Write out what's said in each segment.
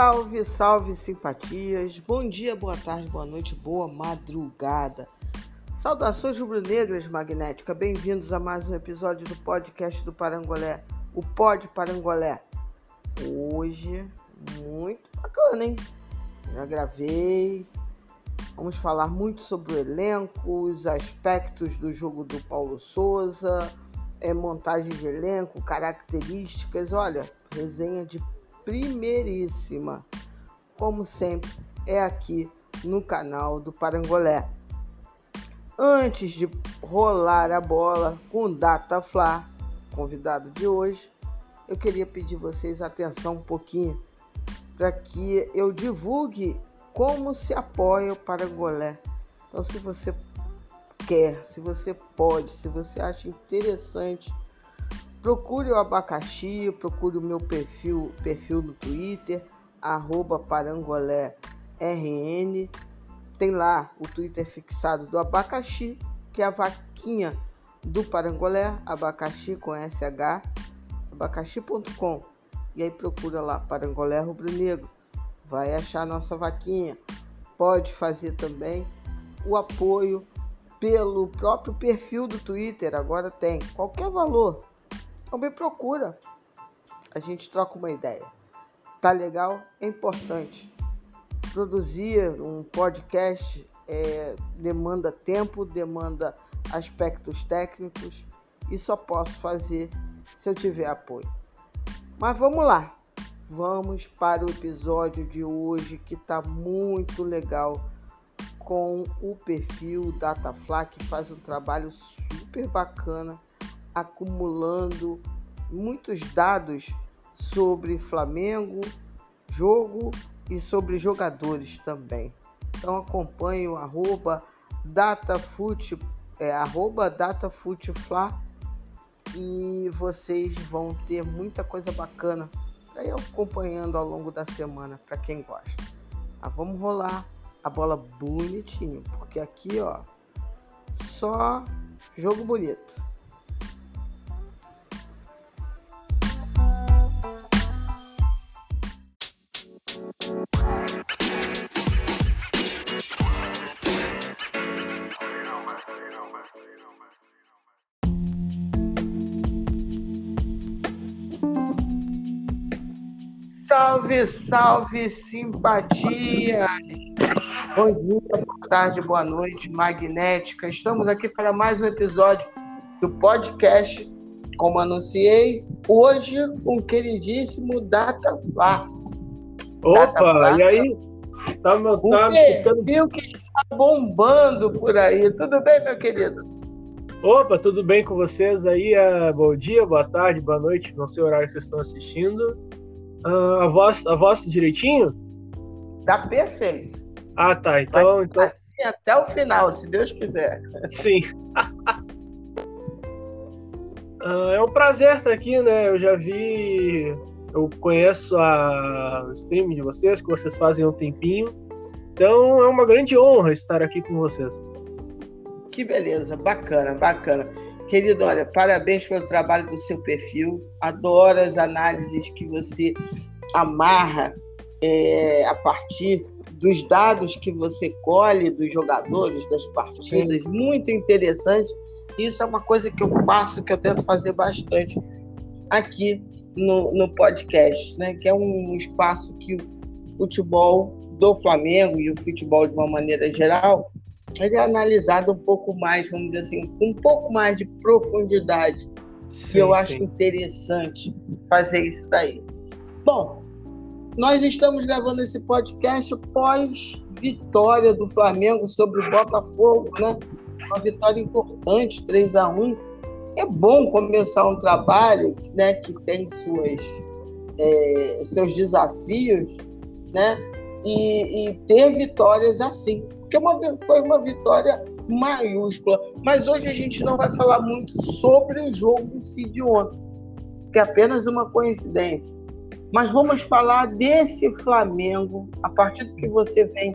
Salve, salve, simpatias. Bom dia, boa tarde, boa noite, boa madrugada. Saudações rubro-negras magnética. Bem-vindos a mais um episódio do podcast do Parangolé, o Pod Parangolé. Hoje, muito bacana, hein? Já gravei. Vamos falar muito sobre o elenco, os aspectos do jogo do Paulo Souza, é, montagem de elenco, características. Olha, resenha de primeiríssima. Como sempre, é aqui no canal do Parangolé. Antes de rolar a bola com Data Fla, convidado de hoje, eu queria pedir vocês atenção um pouquinho para que eu divulgue como se apoia o Parangolé. Então, se você quer, se você pode, se você acha interessante Procure o abacaxi, procure o meu perfil, perfil no Twitter, arroba parangolérrn. Tem lá o Twitter fixado do abacaxi, que é a vaquinha do parangolé, abacaxi com SH, abacaxi.com. E aí procura lá Parangolé Rubro Negro. Vai achar nossa vaquinha. Pode fazer também o apoio pelo próprio perfil do Twitter. Agora tem qualquer valor então me procura. A gente troca uma ideia. Tá legal? É importante. Produzir um podcast é, demanda tempo, demanda aspectos técnicos e só posso fazer se eu tiver apoio. Mas vamos lá. Vamos para o episódio de hoje que tá muito legal com o perfil Datafla que faz um trabalho super bacana acumulando muitos dados sobre Flamengo, jogo e sobre jogadores também. Então acompanhe o arroba datafute, é, arroba datafutefla e vocês vão ter muita coisa bacana ir acompanhando ao longo da semana para quem gosta. Mas vamos rolar a bola bonitinho, porque aqui ó só jogo bonito. Salve, salve, simpatia! Bom dia, boa tarde, boa noite, magnética. Estamos aqui para mais um episódio do podcast, como anunciei, hoje o queridíssimo Datafla. Opa, Data e aí? Tá, meu, tá o perfil que está bombando por aí. Tudo bem, meu querido? Opa, tudo bem com vocês aí? Uh, bom dia, boa tarde, boa noite, não sei o horário que vocês estão assistindo. Uh, a, voz, a voz direitinho? Tá perfeito. Ah, tá. Então, Vai então... Assim até o final, se Deus quiser. Sim. uh, é um prazer estar aqui, né? Eu já vi. Eu conheço a o stream de vocês, que vocês fazem há um tempinho. Então é uma grande honra estar aqui com vocês. Que beleza, bacana, bacana. Querido, olha, parabéns pelo trabalho do seu perfil. Adoro as análises que você amarra é, a partir dos dados que você colhe dos jogadores, das partidas. Muito interessante. Isso é uma coisa que eu faço, que eu tento fazer bastante aqui no, no podcast, né? que é um espaço que o futebol do Flamengo e o futebol de uma maneira geral ele é analisado um pouco mais, vamos dizer assim, com um pouco mais de profundidade. Sim, eu acho sim. interessante fazer isso daí. Bom, nós estamos gravando esse podcast pós vitória do Flamengo sobre o Botafogo, né? Uma vitória importante, 3 a 1 É bom começar um trabalho né, que tem suas, é, seus desafios, né? E, e ter vitórias assim porque uma, foi uma vitória maiúscula. Mas hoje a gente não vai falar muito sobre o jogo em si de ontem, que é apenas uma coincidência. Mas vamos falar desse Flamengo a partir do que você vem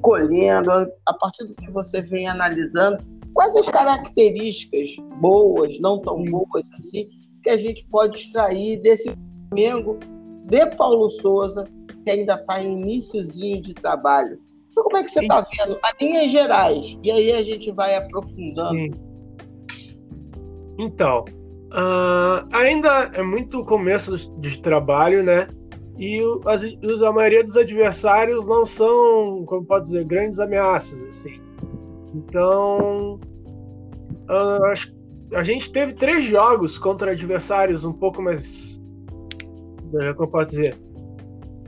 colhendo, a partir do que você vem analisando, quais as características boas, não tão boas assim, que a gente pode extrair desse Flamengo de Paulo Souza que ainda está em iníciozinho de trabalho. Então, como é que você está vendo? A linhas gerais. E aí a gente vai aprofundando. Sim. Então, uh, ainda é muito começo de trabalho, né? E as, a maioria dos adversários não são, como pode dizer, grandes ameaças, assim. Então, acho a gente teve três jogos contra adversários um pouco mais. Como posso dizer?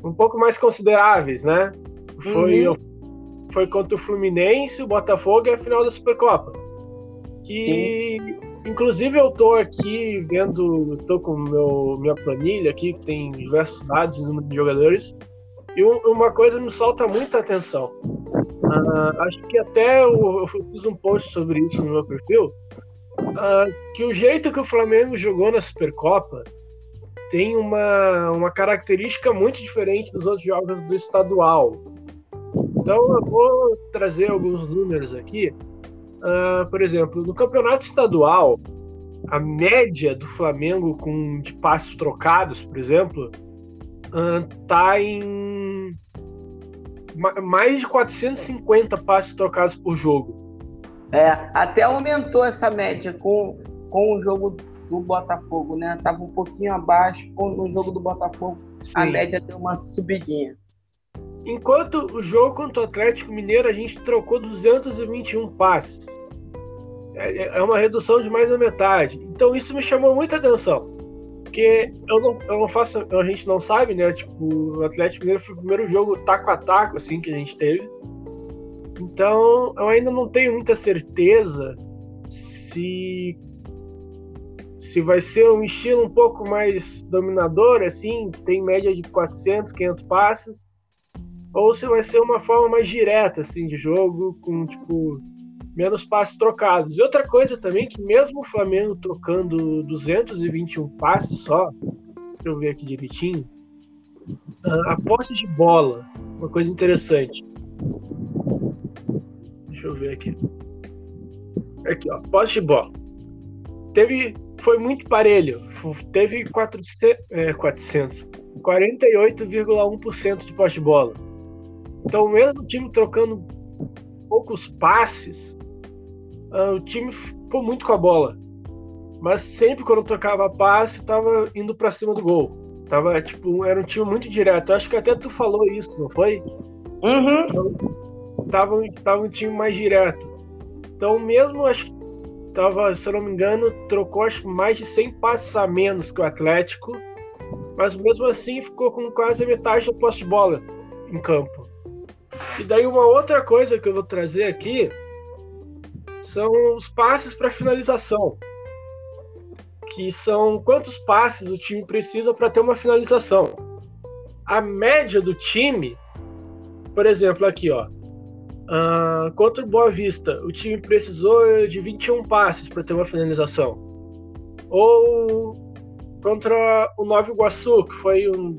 Um pouco mais consideráveis, né? Foi, uhum. foi contra o Fluminense, o Botafogo e a final da Supercopa. Que, Sim. inclusive, eu tô aqui vendo, tô com meu, minha planilha aqui, que tem diversos dados e número de jogadores. E uma coisa me salta muita atenção. Uh, acho que até eu, eu fiz um post sobre isso no meu perfil uh, que o jeito que o Flamengo jogou na Supercopa tem uma, uma característica muito diferente dos outros jogos do estadual. Então eu vou trazer alguns números aqui. Uh, por exemplo, no campeonato estadual, a média do Flamengo com de passos trocados, por exemplo, uh, em mais de 450 passes trocados por jogo. É, até aumentou essa média com, com o jogo do Botafogo, né? Tava um pouquinho abaixo com o jogo do Botafogo. Sim. A média deu uma subidinha. Enquanto o jogo contra o Atlético Mineiro, a gente trocou 221 passes. É, é, é uma redução de mais da metade. Então isso me chamou muita atenção. Porque eu não, eu não faço. A gente não sabe, né? Tipo, o Atlético Mineiro foi o primeiro jogo taco a taco, assim, que a gente teve. Então, eu ainda não tenho muita certeza se se vai ser um estilo um pouco mais dominador, assim, tem média de 400, 500 passes, ou se vai ser uma forma mais direta, assim, de jogo, com, tipo, menos passes trocados. E outra coisa também, que mesmo o Flamengo trocando 221 passes só, deixa eu ver aqui direitinho, a posse de bola, uma coisa interessante. Deixa eu ver aqui. Aqui, ó. Posse de bola. Teve. Foi muito parelho. Teve 400. É, 400 48,1% de posse de bola. Então, mesmo o time trocando poucos passes, uh, o time ficou muito com a bola. Mas sempre quando trocava passe, estava indo para cima do gol. Tava, tipo, era um time muito direto. Acho que até tu falou isso, não foi? Uhum. Então, tava, tava um time mais direto. Então, mesmo acho que tava, se eu não me engano, trocou acho, mais de 100 passos a menos que o Atlético, mas mesmo assim ficou com quase a metade da posse de bola em campo. E daí uma outra coisa que eu vou trazer aqui são os passes para finalização. Que são quantos passes o time precisa para ter uma finalização. A média do time, por exemplo, aqui, ó, Uh, contra o Boa Vista, o time precisou de 21 passes para ter uma finalização. Ou contra o Nova Iguaçu, que foi um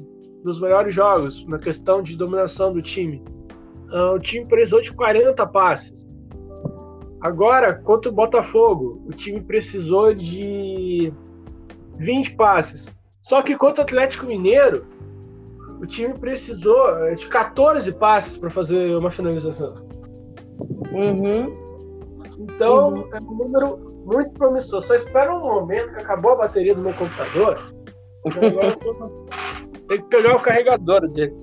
dos melhores jogos na questão de dominação do time. Uh, o time precisou de 40 passes. Agora, contra o Botafogo, o time precisou de 20 passes. Só que contra o Atlético Mineiro, o time precisou de 14 passes para fazer uma finalização. Uhum. Então, uhum. é um número muito promissor. Só espera um momento que acabou a bateria do meu computador. Tem que pegar o carregador dele.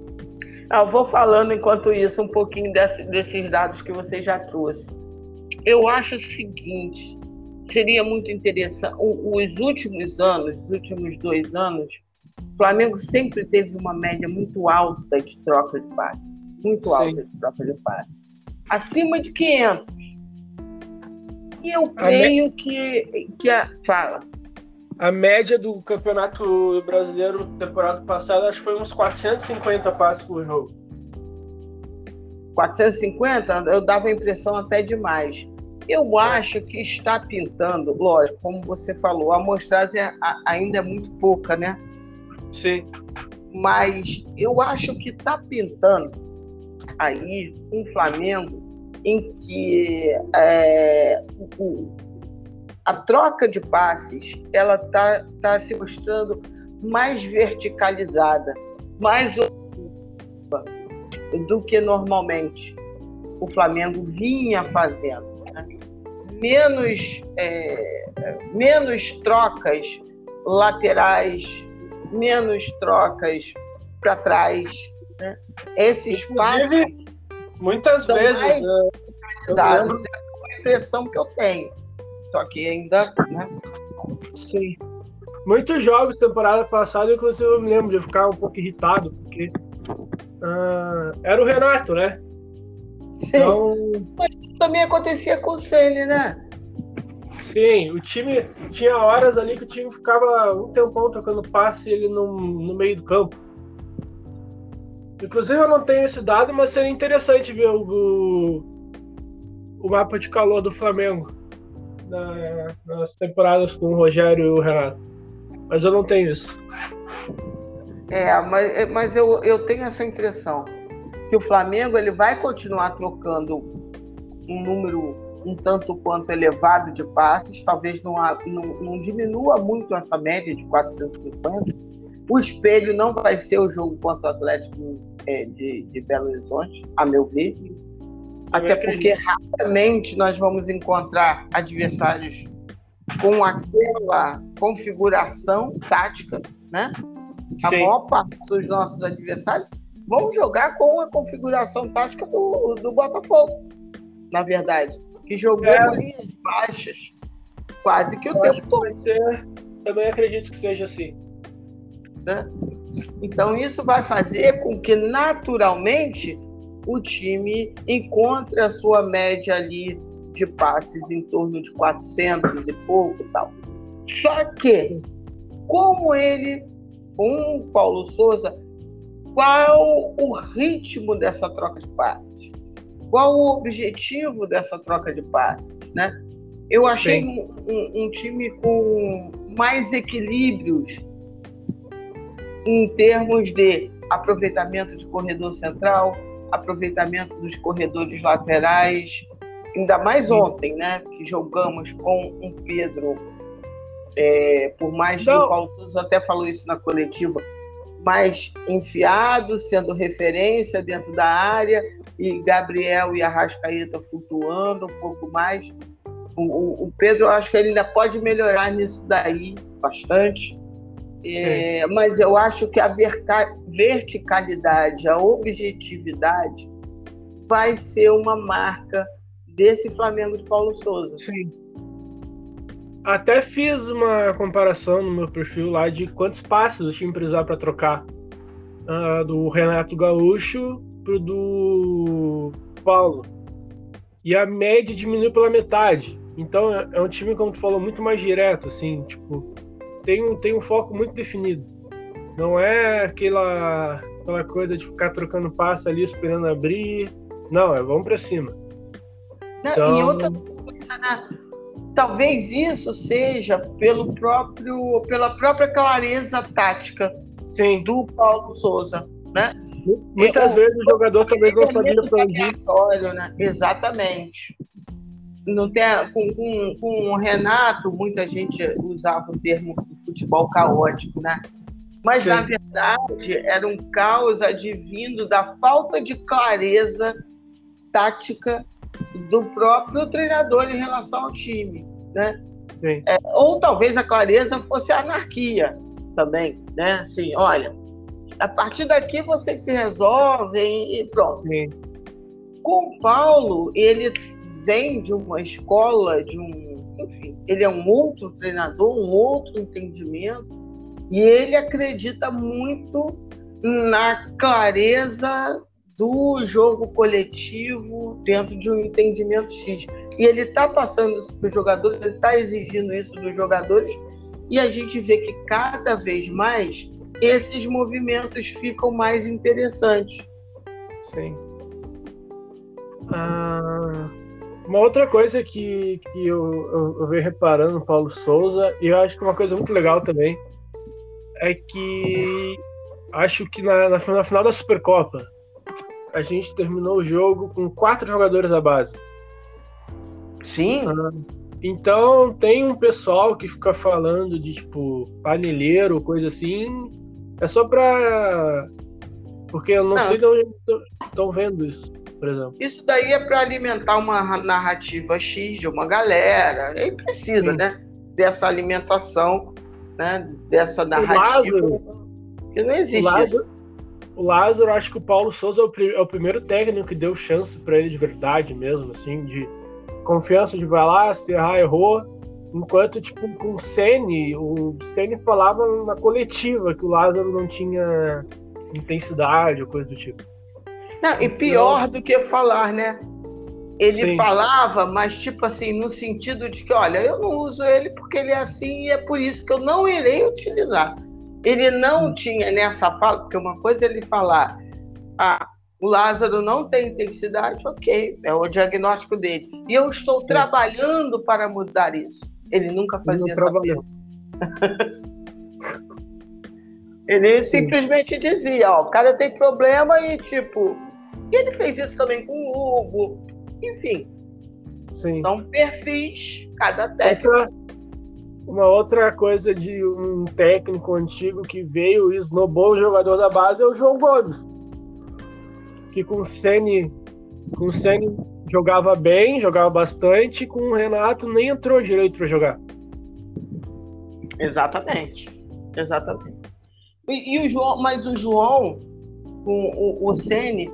Ah, eu vou falando enquanto isso um pouquinho desse, desses dados que você já trouxe. Eu acho o seguinte: seria muito interessante. Os últimos anos, os últimos dois anos, o Flamengo sempre teve uma média muito alta de troca de passes. Muito Sim. alta de troca de passes acima de 500. E eu creio me... que, que a... fala. A média do Campeonato Brasileiro temporada passada acho que foi uns 450 passos por jogo. 450? Eu dava a impressão até demais. Eu acho que está pintando, lógico, como você falou, a amostragem ainda é muito pouca, né? Sim. Mas eu acho que está pintando aí um Flamengo em que é, o, a troca de passes ela está tá se mostrando mais verticalizada, mais do que normalmente o Flamengo vinha fazendo. Né? Menos, é, menos trocas laterais, menos trocas para trás. Né? Esse espaço. Muitas vezes. Mais né? Essa é a impressão que eu tenho. Só que ainda. Né? Sim. Muitos jogos temporada passada, inclusive eu me lembro de ficar um pouco irritado, porque uh, era o Renato, né? Sim. Então... Mas também acontecia com o Ceni, né? Sim, o time tinha horas ali que o time ficava um tempão tocando passe ele no, no meio do campo. Inclusive eu não tenho esse dado, mas seria interessante ver o, o mapa de calor do Flamengo na, nas temporadas com o Rogério e o Renato. Mas eu não tenho isso. É, mas, mas eu, eu tenho essa impressão que o Flamengo ele vai continuar trocando um número um tanto quanto elevado de passes, talvez não, não, não diminua muito essa média de 450. O espelho não vai ser o jogo contra o Atlético é, de, de Belo Horizonte, a meu ver. Até porque rapidamente nós vamos encontrar adversários com aquela configuração tática, né? A maior parte dos nossos adversários vão jogar com a configuração tática do, do Botafogo, na verdade, que jogou é. linhas baixas quase que o Eu tempo todo. Ser, também acredito que seja assim. Né? Então isso vai fazer com que naturalmente o time encontre a sua média ali de passes em torno de 400 e pouco tal. Só que, como ele, com Paulo Souza, qual o ritmo dessa troca de passes? Qual o objetivo dessa troca de passes? Né? Eu achei um, um, um time com mais equilíbrios em termos de aproveitamento de corredor central, aproveitamento dos corredores laterais, ainda mais ontem, né? Que jogamos com um Pedro, é, por mais que o Paulo Souza até falou isso na coletiva, mais enfiado, sendo referência dentro da área, e Gabriel e Arrascaeta flutuando um pouco mais. O, o, o Pedro, eu acho que ele ainda pode melhorar nisso daí bastante. É, mas eu acho que a verticalidade, a objetividade vai ser uma marca desse Flamengo de Paulo Souza. Sim. Até fiz uma comparação no meu perfil lá de quantos passos o time precisava para trocar uh, do Renato Gaúcho pro do Paulo. E a média diminuiu pela metade. Então é, é um time, como tu falou, muito mais direto, assim, tipo, tem um, tem um foco muito definido. Não é aquela, aquela coisa de ficar trocando passo ali esperando abrir. Não, é vamos para cima. Não, então... E outra coisa, né? Talvez isso seja pelo próprio, pela própria clareza tática Sim. do Paulo Souza, né? Muitas vezes o jogador talvez não sabia para onde. Né? Exatamente. Não tem, com, com, com o Renato, muita gente usava o termo futebol caótico, né? Mas, Sim. na verdade, era um caos advindo da falta de clareza tática do próprio treinador em relação ao time, né? É, ou talvez a clareza fosse a anarquia também, né? Assim, olha, a partir daqui vocês se resolvem e pronto. Sim. Com o Paulo, ele vem de uma escola, de um, enfim, ele é um outro treinador, um outro entendimento, e ele acredita muito na clareza do jogo coletivo dentro de um entendimento X. E ele está passando isso para os jogadores, ele está exigindo isso dos jogadores, e a gente vê que cada vez mais esses movimentos ficam mais interessantes. Sim. Ah, uma outra coisa que, que eu, eu, eu venho reparando no Paulo Souza, e eu acho que uma coisa muito legal também, é que acho que na, na, na final da Supercopa, a gente terminou o jogo com quatro jogadores à base. Sim. Ah, então tem um pessoal que fica falando de tipo paneleiro, coisa assim. É só pra Porque eu não, não sei de onde estão vendo isso, por exemplo. Isso daí é para alimentar uma narrativa X de uma galera. E precisa, Sim. né? Dessa alimentação, né? Dessa narrativa. Lázaro, que não existe. O Lázaro, o Lázaro, acho que o Paulo Souza é o, é o primeiro técnico que deu chance para ele de verdade mesmo, assim, de confiança de vai lá, se errar, errou. Enquanto, tipo, com o Sene, o Sene falava na coletiva que o Lázaro não tinha intensidade ou coisa do tipo. Não, e pior do que falar, né? Ele Sim. falava, mas tipo assim, no sentido de que, olha, eu não uso ele porque ele é assim e é por isso que eu não irei utilizar. Ele não tinha nessa fala, porque uma coisa é ele falar, ah, o Lázaro não tem intensidade, ok, é o diagnóstico dele. E eu estou Sim. trabalhando para mudar isso. Ele nunca fazia essa pergunta. ele Sim. simplesmente dizia, ó, o cara tem problema e tipo. E ele fez isso também com o Hugo. Enfim. Sim. São perfis, cada técnico. Uma outra coisa de um técnico antigo que veio e esnobou o jogador da base é o João Gomes. Que com o Sene, com o Sene jogava bem, jogava bastante, com o Renato nem entrou direito para jogar. Exatamente. Exatamente. E, e, o João, mas o João, com o, o Sene,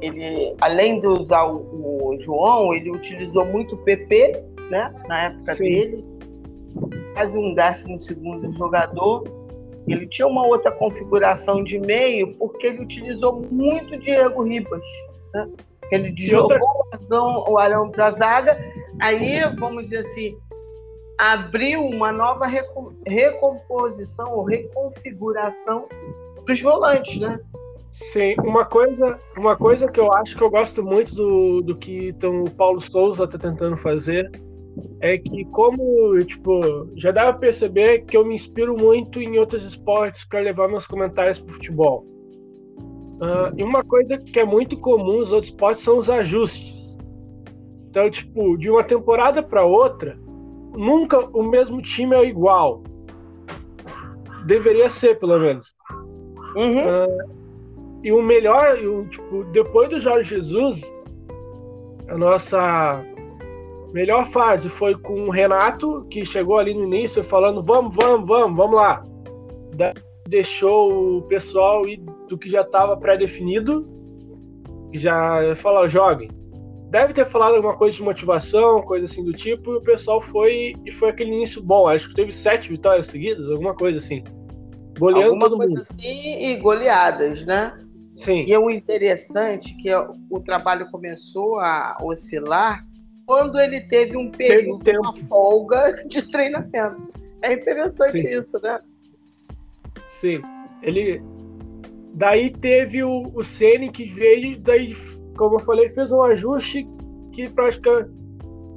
ele, além de usar o, o, João, ele utilizou muito o PP, né? Na época Sim. dele. Quase um décimo segundo jogador. Ele tinha uma outra configuração de meio, porque ele utilizou muito Diego Ribas, né? Ele jogou o Arão para a zaga, aí, vamos dizer assim, abriu uma nova recomposição ou reconfiguração para os volantes, né? Sim, uma coisa, uma coisa que eu acho que eu gosto muito do, do que então, o Paulo Souza está tentando fazer é que como tipo já dá para perceber que eu me inspiro muito em outros esportes para levar meus comentários para futebol. Uh, e uma coisa que é muito comum nos outros esportes são os ajustes. Então, tipo, de uma temporada para outra, nunca o mesmo time é igual. Deveria ser, pelo menos. Uhum. Uh, e o melhor, o, tipo, depois do Jorge Jesus, a nossa melhor fase foi com o Renato, que chegou ali no início falando: vamos, vamos, vamos, vamos lá. Deixou o pessoal ir do que já estava pré-definido e já falou, joguem. Deve ter falado alguma coisa de motivação, coisa assim do tipo, e o pessoal foi e foi aquele início bom. Acho que teve sete vitórias seguidas, alguma coisa assim. Goleando alguma todo coisa mundo. assim e goleadas, né? Sim. E é o interessante que o trabalho começou a oscilar quando ele teve um período, teve uma folga de treinamento. É interessante Sim. isso, né? Sim. Ele Daí teve o, o Ceni que veio, daí, como eu falei, fez um ajuste que praticamente.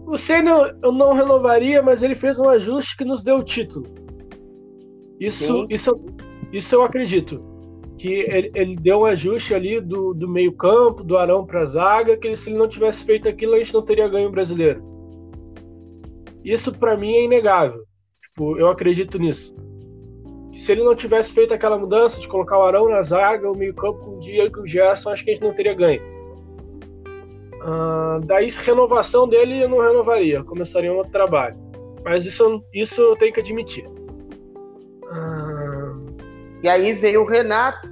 O Ceni eu não renovaria, mas ele fez um ajuste que nos deu o título. Isso, isso, isso eu acredito. Que ele, ele, deu um ajuste ali do, do meio-campo, do Arão para a zaga, que se ele não tivesse feito aquilo, a gente não teria ganho brasileiro. Isso para mim é inegável. Tipo, eu acredito nisso se ele não tivesse feito aquela mudança de colocar o Arão na zaga, o meio-campo com o Diego e o Gerson, acho que a gente não teria ganho. Uh, daí, renovação dele eu não renovaria, começaria um outro trabalho. Mas isso, isso eu tenho que admitir. Uh... E aí veio o Renato,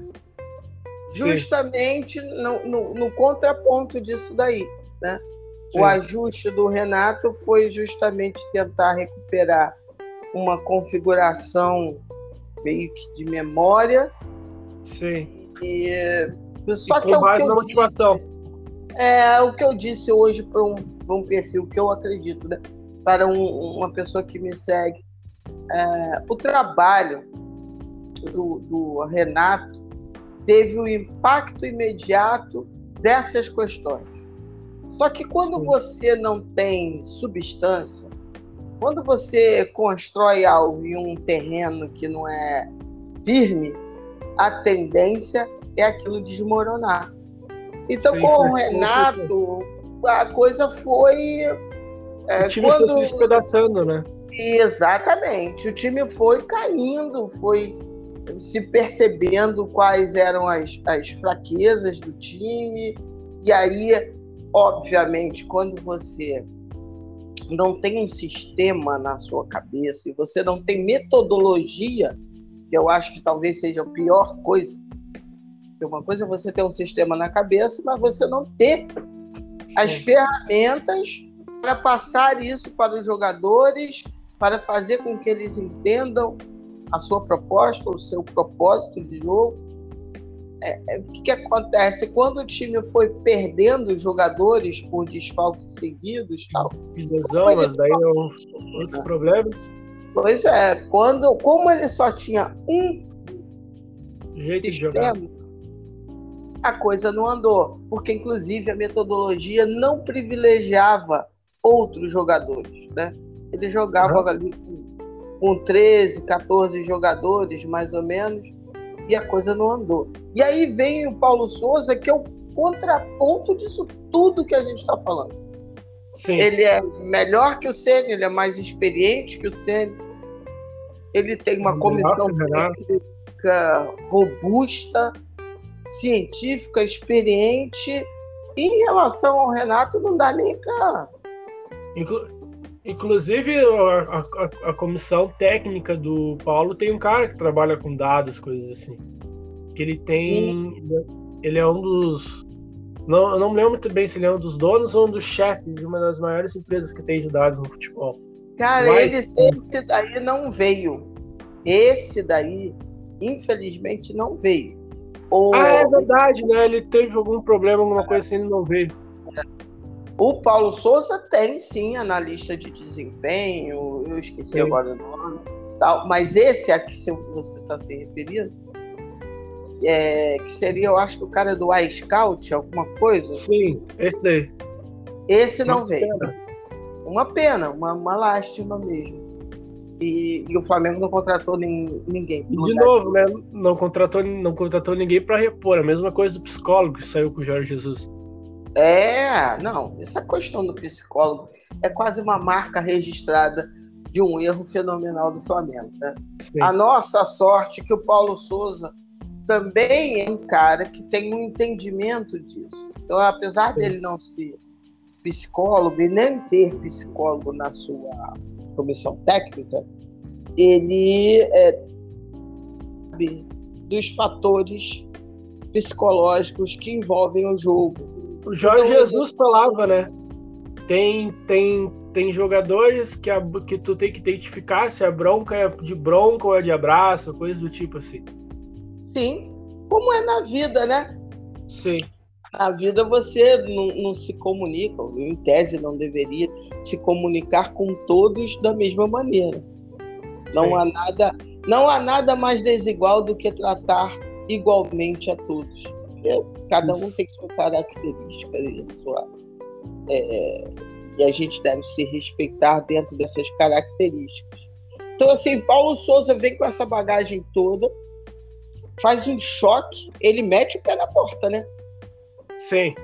justamente no, no, no, contraponto disso daí. Né? O ajuste do Renato foi justamente tentar recuperar uma configuração meio que de memória. Sim. E, só e que é o que eu motivação. Disse, é o que eu disse hoje para um, um perfil que eu acredito, né? para um, uma pessoa que me segue. É, o trabalho do, do Renato teve o um impacto imediato dessas questões. Só que quando você não tem substância, quando você constrói algo em um terreno que não é firme, a tendência é aquilo desmoronar. Então, Sim, com o Renato, a coisa foi. É, o time quando... foi se despedaçando, né? Exatamente. O time foi caindo, foi se percebendo quais eram as, as fraquezas do time. E aí, obviamente, quando você não tem um sistema na sua cabeça e você não tem metodologia, que eu acho que talvez seja a pior coisa. Porque uma coisa é você ter um sistema na cabeça, mas você não ter as ferramentas para passar isso para os jogadores, para fazer com que eles entendam a sua proposta, o seu propósito de jogo. É, é, o que, que, acontece? Quando o time foi perdendo jogadores por desfalques seguidos tal. Lesão, mas daí é outros problemas. Pois é, quando, como ele só tinha um jeito sistema, de jogar, a coisa não andou. Porque, inclusive, a metodologia não privilegiava outros jogadores. Né? Ele jogava uhum. ali com 13, 14 jogadores, mais ou menos, e a coisa não andou. E aí vem o Paulo Souza, que é o contraponto disso tudo que a gente está falando. Sim. Ele é melhor que o Ceni, ele é mais experiente que o Ceni. Ele tem uma comissão técnica robusta, científica, experiente. Em relação ao Renato, não dá nem para Inclusive, a, a, a, comissão técnica do Paulo tem um cara que trabalha com dados, coisas assim. Que ele tem. Sim. Ele é um dos. Não, eu não me lembro muito bem se ele é um dos donos ou um dos chefes de uma das maiores empresas que tem de dados no futebol. Cara, Mas, ele, esse daí não veio. Esse daí, infelizmente, não veio. Ah, é verdade, né? Ele teve algum problema, alguma coisa assim, ele não veio. O Paulo Souza tem sim analista de desempenho, eu esqueci sim. agora o nome, tal, mas esse a que você está se referindo, é, que seria, eu acho que o cara do iScout, alguma coisa? Sim, esse daí. Esse não uma veio. Pena. Uma pena, uma, uma lástima mesmo. E, e, o Flamengo não contratou nem, ninguém. E de novo, né? Não contratou, não contratou ninguém para repor. A mesma coisa do psicólogo que saiu com o Jorge Jesus. É, não, essa questão do psicólogo é quase uma marca registrada de um erro fenomenal do Flamengo. Né? A nossa sorte é que o Paulo Souza também é um cara que tem um entendimento disso. Então, apesar Sim. dele não ser psicólogo e nem ter psicólogo na sua comissão técnica, ele é, sabe dos fatores psicológicos que envolvem o jogo o Jorge então, Jesus falava, né? Tem, tem, tem jogadores que, a, que tu tem que identificar se a bronca é de bronca ou é de abraço, coisa do tipo assim. Sim. Como é na vida, né? Sim. Na vida você não, não se comunica, em tese não deveria se comunicar com todos da mesma maneira. Não Sim. há nada, não há nada mais desigual do que tratar igualmente a todos. Cada um tem sua característica e sua. É, e a gente deve se respeitar dentro dessas características. Então, assim, Paulo Souza vem com essa bagagem toda, faz um choque, ele mete o pé na porta, né? Sim.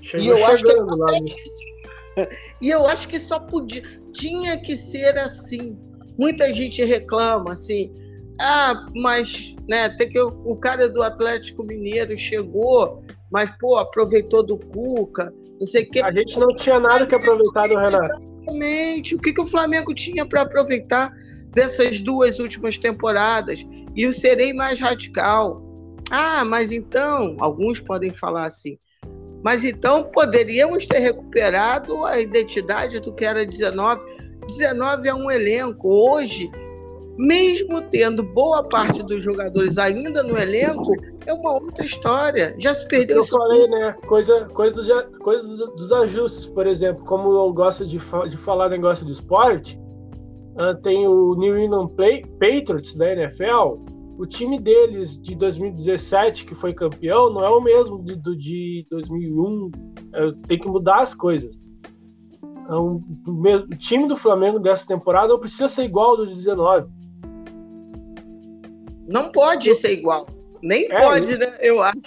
Chegou e eu acho que ele E eu acho que só podia, tinha que ser assim. Muita gente reclama assim, ah, mas né, tem que o cara do Atlético Mineiro chegou, mas pô, aproveitou do Cuca, não sei o que. A gente não tinha nada que aproveitar do Renato. Exatamente. O que, que o Flamengo tinha para aproveitar dessas duas últimas temporadas? E eu serei mais radical. Ah, mas então, alguns podem falar assim. Mas então poderíamos ter recuperado a identidade do que era 19. 19 é um elenco. Hoje mesmo tendo boa parte dos jogadores ainda no elenco, é uma outra história. Já se perdeu. Eu falei, né? Coisa, coisa, dos, coisa dos ajustes, por exemplo, como eu gosto de, de falar negócio de esporte, uh, tem o New England Play, Patriots da NFL. O time deles de 2017, que foi campeão, não é o mesmo de, do de 2001. É, tem que mudar as coisas. Então, o time do Flamengo dessa temporada não precisa ser igual ao do 19 não pode ser igual. Nem é, pode, né? Eu acho.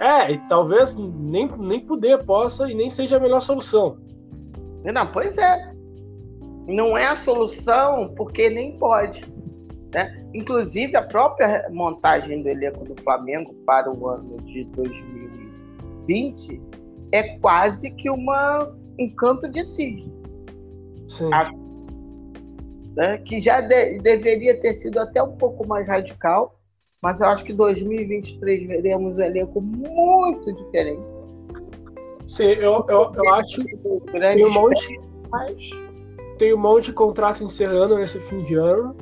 É, e talvez nem, nem poder possa e nem seja a melhor solução. Não, pois é. Não é a solução porque nem pode. Né? Inclusive, a própria montagem do elenco do Flamengo para o ano de 2020 é quase que uma, um canto de cisne. Sim. Né? Que já de, deveria ter sido até um pouco mais radical, mas eu acho que 2023 veremos um elenco muito diferente. Sim, eu, eu, eu acho que tem um monte, mas... tem um monte de contrato encerrando nesse fim de ano.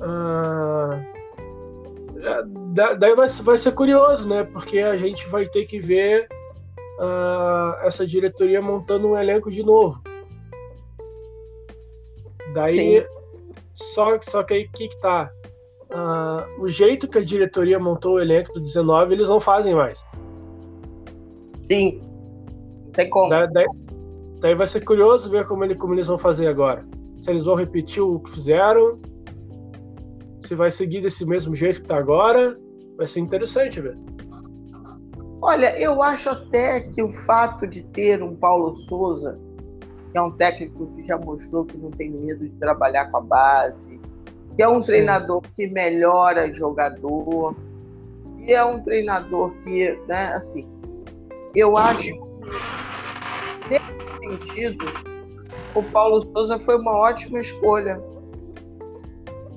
Ah, daí vai, vai ser curioso, né? Porque a gente vai ter que ver ah, essa diretoria montando um elenco de novo. Daí, só, só que aí o que, que tá? Uh, o jeito que a diretoria montou o elenco do 19, eles não fazem mais. Sim. Tem como. Daí, daí, daí, vai ser curioso ver como, ele, como eles vão fazer agora. Se eles vão repetir o que fizeram, se vai seguir desse mesmo jeito que tá agora, vai ser interessante ver. Olha, eu acho até que o fato de ter um Paulo Souza que é um técnico que já mostrou que não tem medo de trabalhar com a base, que é um Sim. treinador que melhora jogador, que é um treinador que, né, assim, eu acho nesse sentido, o Paulo Souza foi uma ótima escolha.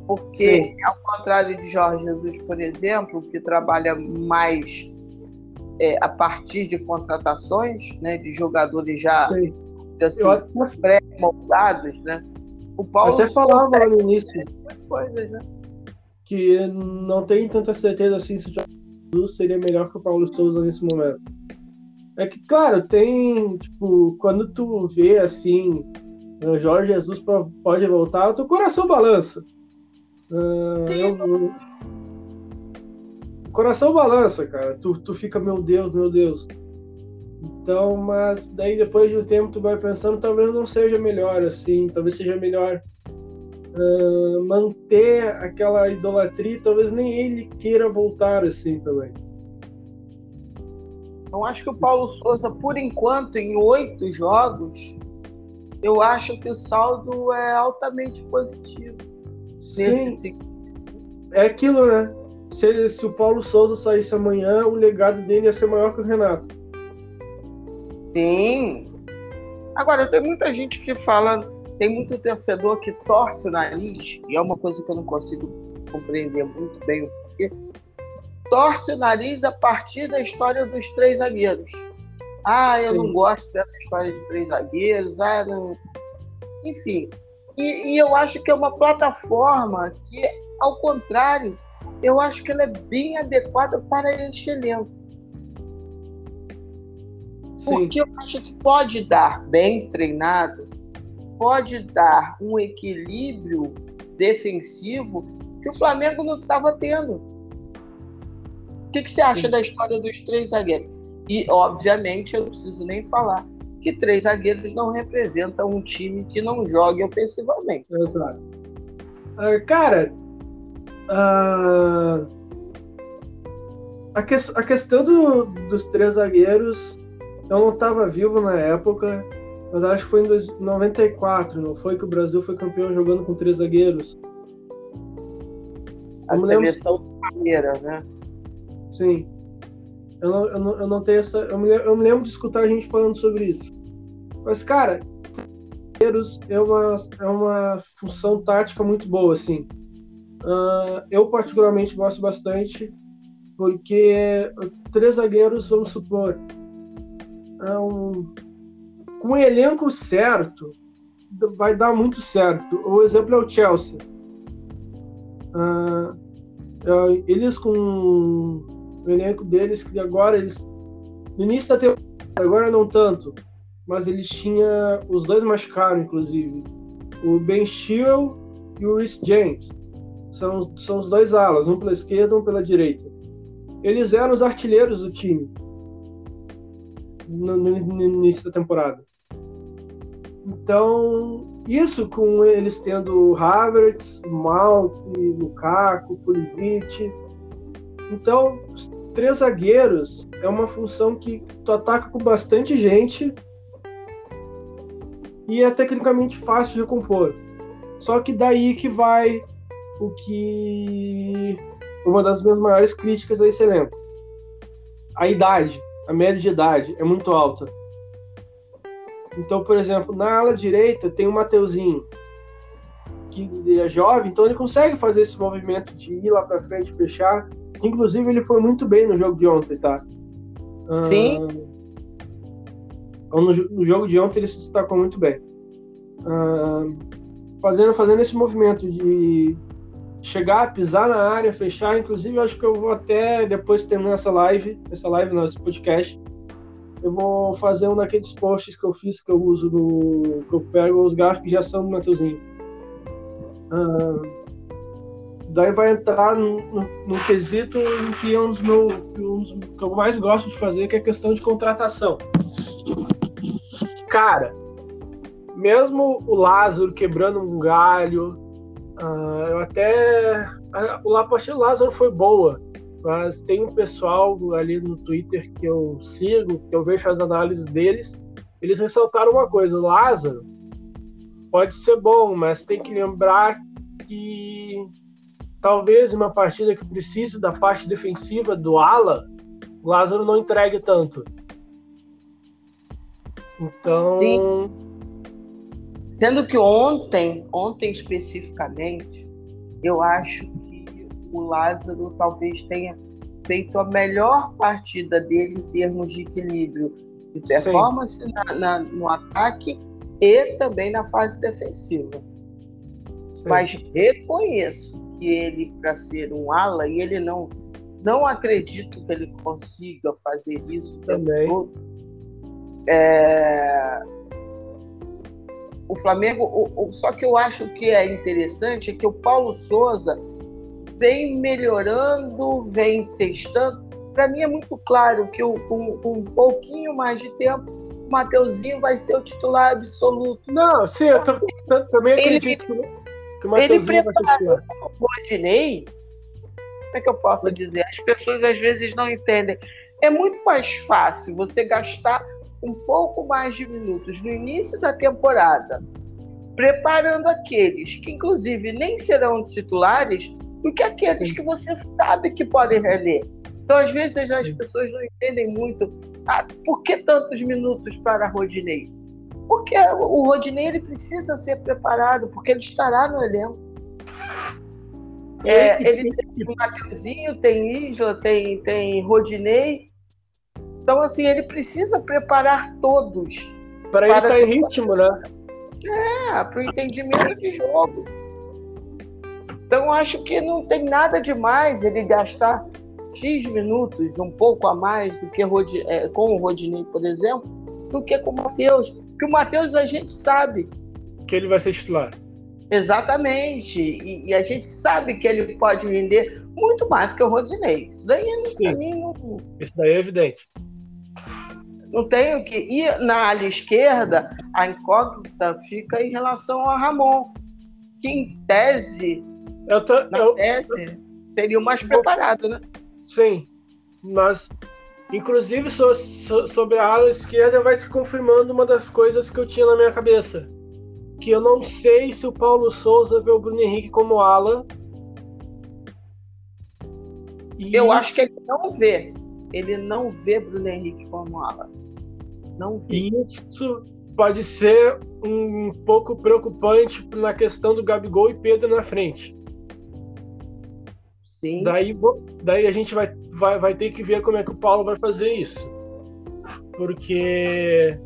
Porque, Sim. ao contrário de Jorge Jesus, por exemplo, que trabalha mais é, a partir de contratações, né, de jogadores já Sim assim, pré-moldados, né? O Paulo até falava no início coisas, né? que não tem tanta certeza assim se o Jesus seria melhor que o Paulo Souza nesse momento. É que, claro, tem, tipo, quando tu vê assim, Jorge Jesus pode voltar, o teu coração balança. Uh, eu, coração balança, cara. Tu, tu fica, meu Deus, meu Deus. Então, mas daí depois de um tempo tu vai pensando, talvez não seja melhor assim, talvez seja melhor uh, manter aquela idolatria, talvez nem ele queira voltar assim também. Eu acho que o Paulo Souza, por enquanto, em oito jogos, eu acho que o saldo é altamente positivo. Sim. É aquilo, né? Se, ele, se o Paulo Souza saísse amanhã, o legado dele ia ser maior que o Renato. Sim. Agora, tem muita gente que fala, tem muito torcedor que torce o nariz, e é uma coisa que eu não consigo compreender muito bem o porquê. Torce o nariz a partir da história dos três zagueiros. Ah, eu Sim. não gosto dessa história de três zagueiros. Ah, não... Enfim. E, e eu acho que é uma plataforma que, ao contrário, eu acho que ela é bem adequada para este elenco. Porque eu acho que pode dar, bem treinado, pode dar um equilíbrio defensivo que o Flamengo não estava tendo. O que, que você acha Sim. da história dos três zagueiros? E, obviamente, eu não preciso nem falar que três zagueiros não representam um time que não jogue ofensivamente. Exato. Uh, cara, uh, a, que, a, questão do, dos três zagueiros eu não estava vivo na época, mas acho que foi em 94, não foi que o Brasil foi campeão jogando com três zagueiros. A seleção primeira, né? Sim. Eu não, eu não, eu não tenho essa. Eu me, eu me lembro de escutar a gente falando sobre isso. Mas, cara, é uma, é uma função tática muito boa, assim. Uh, eu, particularmente, gosto bastante, porque três zagueiros, vamos supor, um, com o elenco certo, vai dar muito certo. O exemplo é o Chelsea. Uh, eles com o elenco deles, que agora eles. No início da temporada, agora não tanto, mas eles tinham. Os dois machucaram, inclusive. O Ben Chilwell e o Rhys James. São, são os dois alas, um pela esquerda um pela direita. Eles eram os artilheiros do time no, no, no início da temporada. Então, isso com eles tendo Havertz, Malt, Lukaku, Pulisic. Então, os três zagueiros é uma função que tu ataca com bastante gente e é tecnicamente fácil de recompor. Só que daí que vai o que uma das minhas maiores críticas a esse elenco. A idade, a média de idade é muito alta. Então, por exemplo, na ala direita tem o Mateuzinho, que é jovem, então ele consegue fazer esse movimento de ir lá para frente, fechar. Inclusive, ele foi muito bem no jogo de ontem, tá? Sim. Ah, no, no, jogo de ontem ele se destacou muito bem. Ah, fazendo, fazendo esse movimento de chegar, pisar na área, fechar. Inclusive, acho que eu vou até depois terminar essa live, essa live, nosso podcast, eu vou fazer um daqueles posts que eu fiz que eu uso no. que eu pego os gráficos de ação do Mateuzinho. Ah, daí vai entrar no, no, no, quesito que é um dos, meu, um dos que eu mais gosto de fazer, que é a questão de contratação. Cara, mesmo o Lázaro quebrando um galho, uh, eu até. Uh, a partida do Lázaro foi boa, mas tem um pessoal ali no Twitter que eu sigo, que eu vejo as análises deles, eles ressaltaram uma coisa: o Lázaro pode ser bom, mas tem que lembrar que talvez uma partida que precise da parte defensiva do ala, o Lázaro não entregue tanto. Então. Sim. Sendo que ontem, ontem especificamente, eu acho que o Lázaro talvez tenha feito a melhor partida dele em termos de equilíbrio de performance na, na, no ataque e também na fase defensiva. Sim. Mas reconheço que ele, para ser um ala, e ele não, não acredito que ele consiga fazer isso também. É... O Flamengo, o, o, só que eu acho que é interessante é que o Paulo Souza vem melhorando, vem testando. Para mim é muito claro que o, com, com um pouquinho mais de tempo o Mateuzinho vai ser o titular absoluto. Não, sim, eu também acredito ele, que o Mateuzinho ele preparou o Rodinei. Como é que eu posso dizer? As pessoas às vezes não entendem. É muito mais fácil você gastar um pouco mais de minutos no início da temporada, preparando aqueles que, inclusive, nem serão titulares, do que aqueles que você sabe que podem render. Então, às vezes, as pessoas não entendem muito ah, por que tantos minutos para Rodinei? Porque o Rodinei ele precisa ser preparado, porque ele estará no elenco. É, ele tem o Mateuzinho, tem Isla, tem, tem Rodinei. Então, assim, ele precisa preparar todos. Para ele estar tá em ritmo, né? É, para o entendimento de jogo. Então, acho que não tem nada demais ele gastar X minutos, um pouco a mais do que é, com o Rodinei, por exemplo, do que com o Matheus. Porque o Matheus a gente sabe. Que ele vai ser titular. Exatamente. E, e, a gente sabe que ele pode render muito mais do que o Rodinei. Isso daí, para mim, não. Isso daí é evidente. Não tenho que. E na ala esquerda, a incógnita fica em relação ao Ramon, que em tese. Eu tô, na eu, tese, seria o mais preparado, né? Sim, mas inclusive so, so, sobre a ala esquerda vai se confirmando uma das coisas que eu tinha na minha cabeça. Que eu não sei se o Paulo Souza vê o Bruno Henrique como ala. E... Eu acho que ele não vê. Ele não vê Bruno Henrique como ala. Não vê. Isso pode ser um pouco preocupante na questão do Gabigol e Pedro na frente. Sim. Daí, daí a gente vai, vai, vai ter que ver como é que o Paulo vai fazer isso. Porque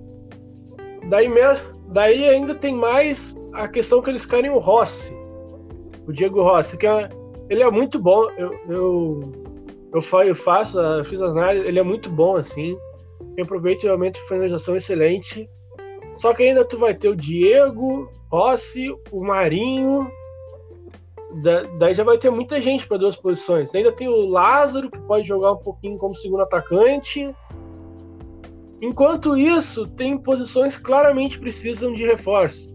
daí mesmo, daí ainda tem mais a questão que eles querem o Rossi. O Diego Rossi, que é, ele é muito bom. Eu, eu, eu, eu faço, eu fiz as análises, ele é muito bom assim. Tem aproveitamento de finalização excelente. Só que ainda tu vai ter o Diego, Rossi, o Marinho, da, daí já vai ter muita gente para duas posições. Ainda tem o Lázaro, que pode jogar um pouquinho como segundo atacante. Enquanto isso, tem posições que claramente precisam de reforço.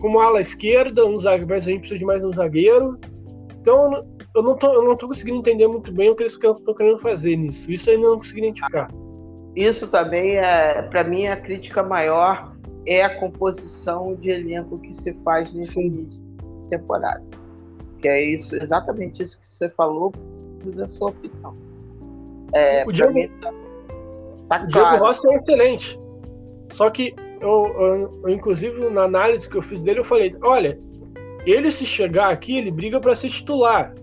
Como ala esquerda, um zagueiro, mas a gente precisa de mais um zagueiro. Então, eu não tô, eu não tô conseguindo entender muito bem o que eles estão querendo fazer nisso. Isso ainda não consegui identificar. Isso também é, para mim, a crítica maior é a composição de elenco que se faz nesse início de temporada que é isso, exatamente isso que você falou, da sua opinião. É, o Diego, mim, tá, tá o Diego Rossi é excelente. Só que eu, eu, eu, inclusive, na análise que eu fiz dele, eu falei: olha, ele se chegar aqui, ele briga para ser titular.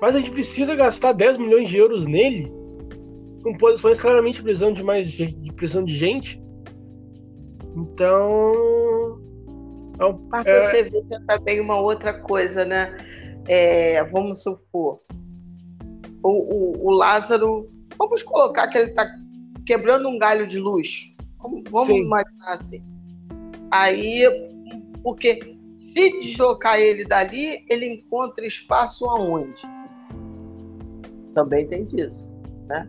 Mas a gente precisa gastar 10 milhões de euros nele, com posições claramente precisando de mais de precisando de gente. Então. É Mas é... você vê também uma outra coisa, né? É, vamos supor, o, o, o, Lázaro, vamos colocar que ele está quebrando um galho de luz. Vamos, vamos imaginar assim. Aí, porque se deslocar ele dali, ele encontra espaço aonde? Também tem disso, né?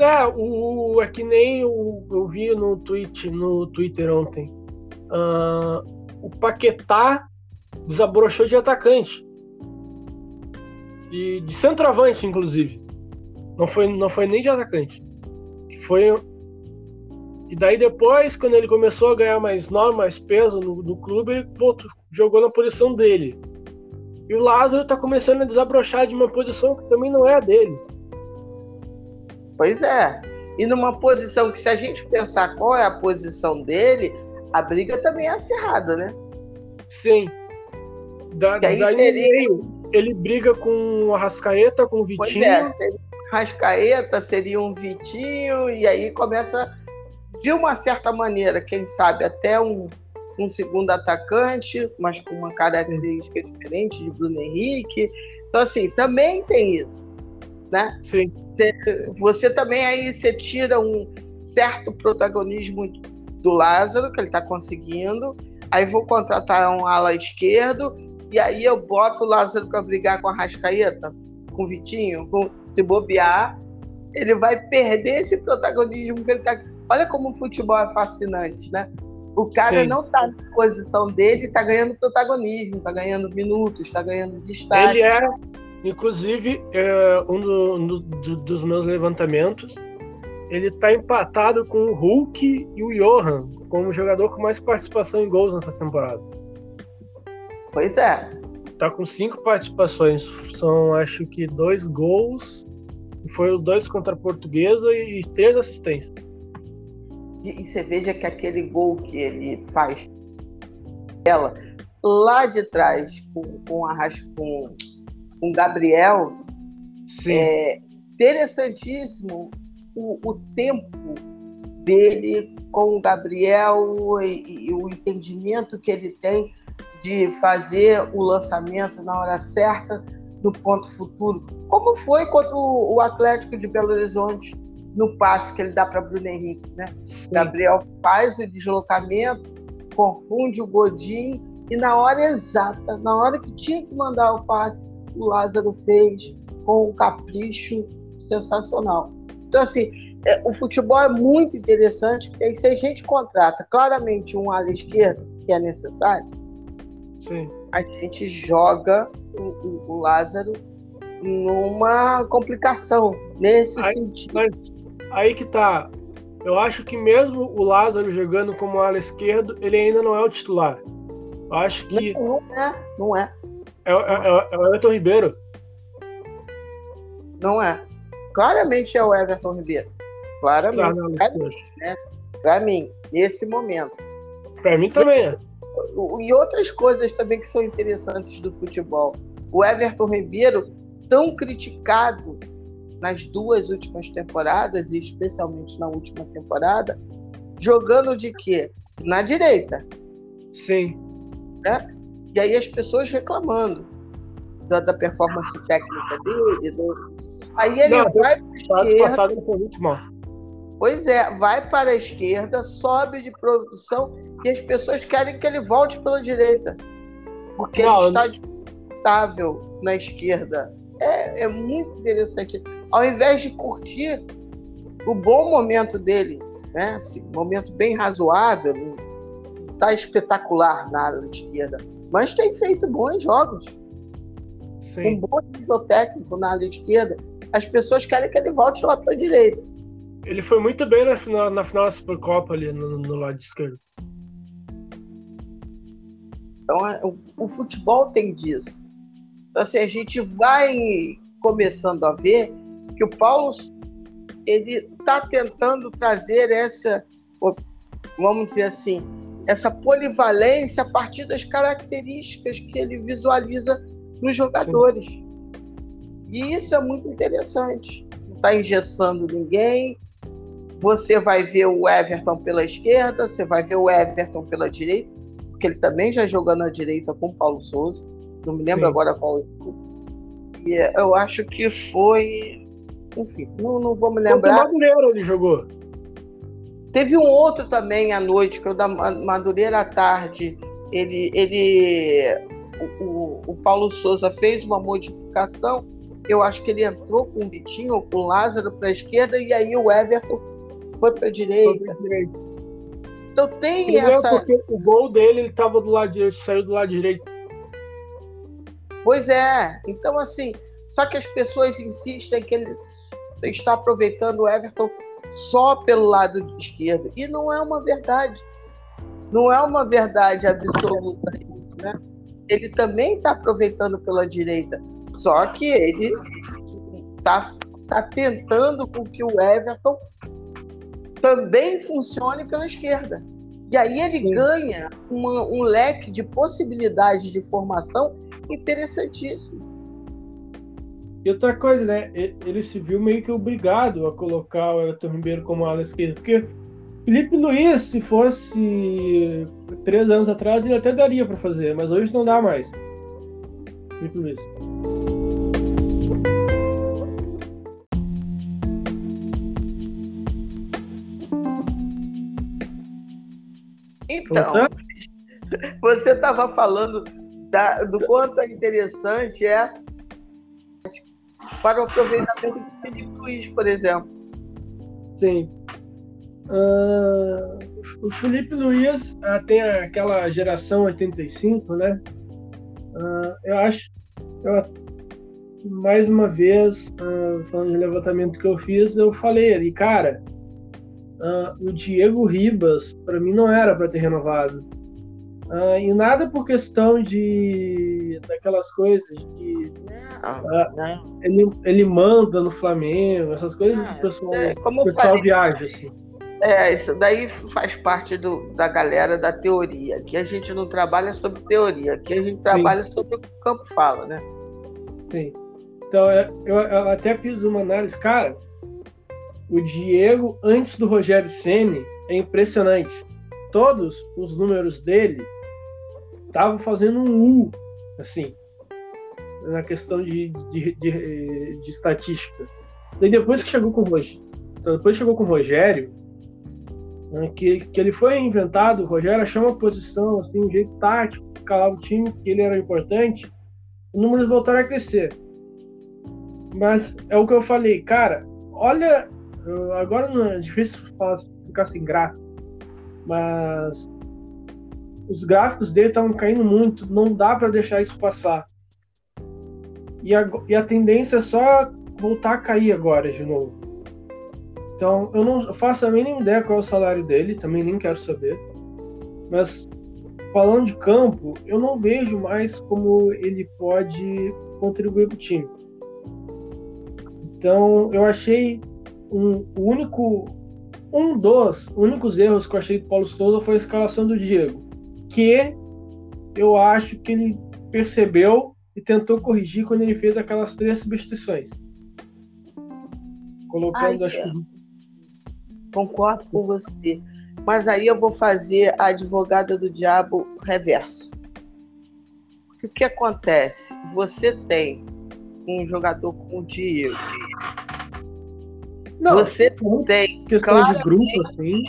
É, o, é que nem o, eu vi no, tweet, no Twitter ontem. Uh, o Paquetá desabrochou de atacante. De, de centroavante, inclusive. Não foi, não foi nem de atacante. Foi. E daí depois, quando ele começou a ganhar mais nome, mais peso no, no clube, ele voltou, jogou na posição dele. E o Lázaro tá começando a desabrochar de uma posição que também não é a dele. Pois é. E numa posição que, se a gente pensar qual é a posição dele, a briga também é acirrada, né? Sim. Da, daí seria... ele briga com o Arrascaeta, com o Vitinho. Pois é, seria Arrascaeta, seria um Vitinho, e aí começa, de uma certa maneira, quem sabe, até um, um segundo atacante, mas com uma característica diferente de Bruno Henrique. Então, assim, também tem isso né? Sim. Você, você também aí você tira um certo protagonismo do Lázaro, que ele está conseguindo, aí vou contratar um ala esquerdo, e aí eu boto o Lázaro para brigar com a Rascaeta, com o Vitinho, com, se bobear, ele vai perder esse protagonismo que ele tá. Olha como o futebol é fascinante, né? O cara Sim. não está na posição dele, está ganhando protagonismo, está ganhando minutos, está ganhando destaque. Ele é Inclusive, é, um, do, um do, dos meus levantamentos, ele está empatado com o Hulk e o Johan, como jogador com mais participação em gols nessa temporada. Pois é. Tá com cinco participações. São, acho que, dois gols. Foi dois contra a Portuguesa e três assistências. E, e você veja que aquele gol que ele faz ela lá de trás com, com, a, com com Gabriel, Sim. é interessantíssimo o, o tempo dele com o Gabriel e, e, o entendimento que ele tem de fazer o lançamento na hora certa do ponto futuro. Como foi contra o, o Atlético de Belo Horizonte no passe que ele dá para Bruno Henrique, né? Sim. Gabriel faz o deslocamento, confunde o Godinho e na hora exata, na hora que tinha que mandar o passe, o Lázaro fez com um capricho sensacional. Então, assim, é, o futebol é muito interessante, porque aí se a gente contrata claramente um ala esquerdo, que é necessário, Sim. a gente joga o, o, Lázaro numa complicação, nesse aí, sentido. Mas aí que tá. Eu acho que mesmo o Lázaro jogando como ala esquerdo, ele ainda não é o titular. Eu acho que. Não, não é, não é. É, é, é, é o Everton Ribeiro. Não é. Claramente é o Everton Ribeiro. Claramente. Claro, não, né? Para mim, nesse momento. Para mim também é. E outras coisas também que são interessantes do futebol. O Everton Ribeiro, tão criticado nas duas últimas temporadas, e especialmente na última temporada, jogando de quê? Na direita. Sim. Né? E aí as pessoas reclamando da, da performance técnica dele. Do... Aí ele Não, vai para a esquerda. Passado foi muito mal. Pois é, vai para a esquerda, sobe de produção e as pessoas querem que ele volte pela direita. Porque Não, ele está disputável na esquerda. É, é muito interessante. Ao invés de curtir o bom momento dele, né? Esse momento bem razoável, está espetacular na área esquerda mas tem feito bons jogos. Sim. Um bom nível técnico na área esquerda. As pessoas querem que ele volte lá para a direita. Ele foi muito bem na final, na final da Supercopa ali no, no lado esquerdo. Então, é, o, o, futebol tem disso. Então, assim, a gente vai começando a ver que o Paulo ele está tentando trazer essa, vamos dizer assim, essa polivalência a partir das características que ele visualiza nos jogadores. E isso é muito interessante. Não está engessando ninguém. Você vai ver o Everton pela esquerda, você vai ver o Everton pela direita, porque ele também já jogou na direita com o Paulo Souza. Não me lembro Sim. agora qual. E eu acho que foi. Enfim, não, não vou me lembrar. Quanto Madureira ele jogou? Teve um outro também à noite, que é o da Madureira à tarde. Ele, ele o, o, Paulo Souza fez uma modificação. Eu acho que ele entrou com o Vitinho ou com o Lázaro para a esquerda e aí o Everton foi para a direita. Então tem Primeiro essa. Porque o gol dele ele estava do lado direito, saiu do lado direito. Pois é. Então assim, só que as pessoas insistem que ele está aproveitando o Everton só pelo lado de esquerda. E não é uma verdade. Não é uma verdade absoluta. Né? Ele também está aproveitando pela direita. Só que ele está tá tentando com que o Everton também funcione pela esquerda. E aí ele Sim. ganha uma, um leque de possibilidades de formação interessantíssimo. E outra coisa, né? Ele se viu meio que obrigado a colocar o Everton Ribeiro como ala esquerda, porque Felipe Luiz, se fosse três anos atrás, ele até daria para fazer, mas hoje não dá mais. Felipe Luiz. Então, você estava falando da, do quanto é interessante essa para o aproveitamento do Felipe Luiz, por exemplo. Sim. Uh, o Felipe Luiz uh, tem aquela geração 85, né? Uh, eu acho, eu, mais uma vez, falando de levantamento que eu fiz, eu falei ali, cara, o Diego Ribas, para mim, não era para ter renovado. Uh, e nada por questão de daquelas coisas de uh, Ele, ele manda no Flamengo, essas coisas que o pessoal, é, como pessoal falei, viaja assim. É, isso daí faz parte do, da galera da teoria, que a gente não trabalha sobre teoria, que a gente Sim. trabalha sobre o que o campo fala, né? Sim. Então, é, eu, eu até fiz uma análise, cara, o Diego, antes do Rogério Ceni é impressionante. Todos os números dele tava fazendo um U, assim, na questão de, de, de, de estatística. Daí depois que chegou com o Rogério, então, depois chegou com o Rogério, né, que, que ele foi inventado, o Rogério achou uma posição, assim, um jeito tático, calar o time, que ele era importante, os números voltaram a crescer. Mas é o que eu falei, cara, olha, agora não é difícil falar, ficar sem graça, mas os gráficos dele estavam caindo muito, não dá para deixar isso passar. E a, e a tendência é só voltar a cair agora de novo. Então, eu não faço a mínima ideia qual é o salário dele, também nem quero saber. Mas, falando de campo, eu não vejo mais como ele pode contribuir para o time. Então, eu achei um, o único, um dos únicos erros que eu achei do Paulo Souza foi a escalação do Diego que eu acho que ele percebeu e tentou corrigir quando ele fez aquelas três substituições. Colocando Ai, as... Concordo com você. Mas aí eu vou fazer a advogada do diabo reverso. O que acontece? Você tem um jogador como o Diego. Não, você tem questão de grupo assim.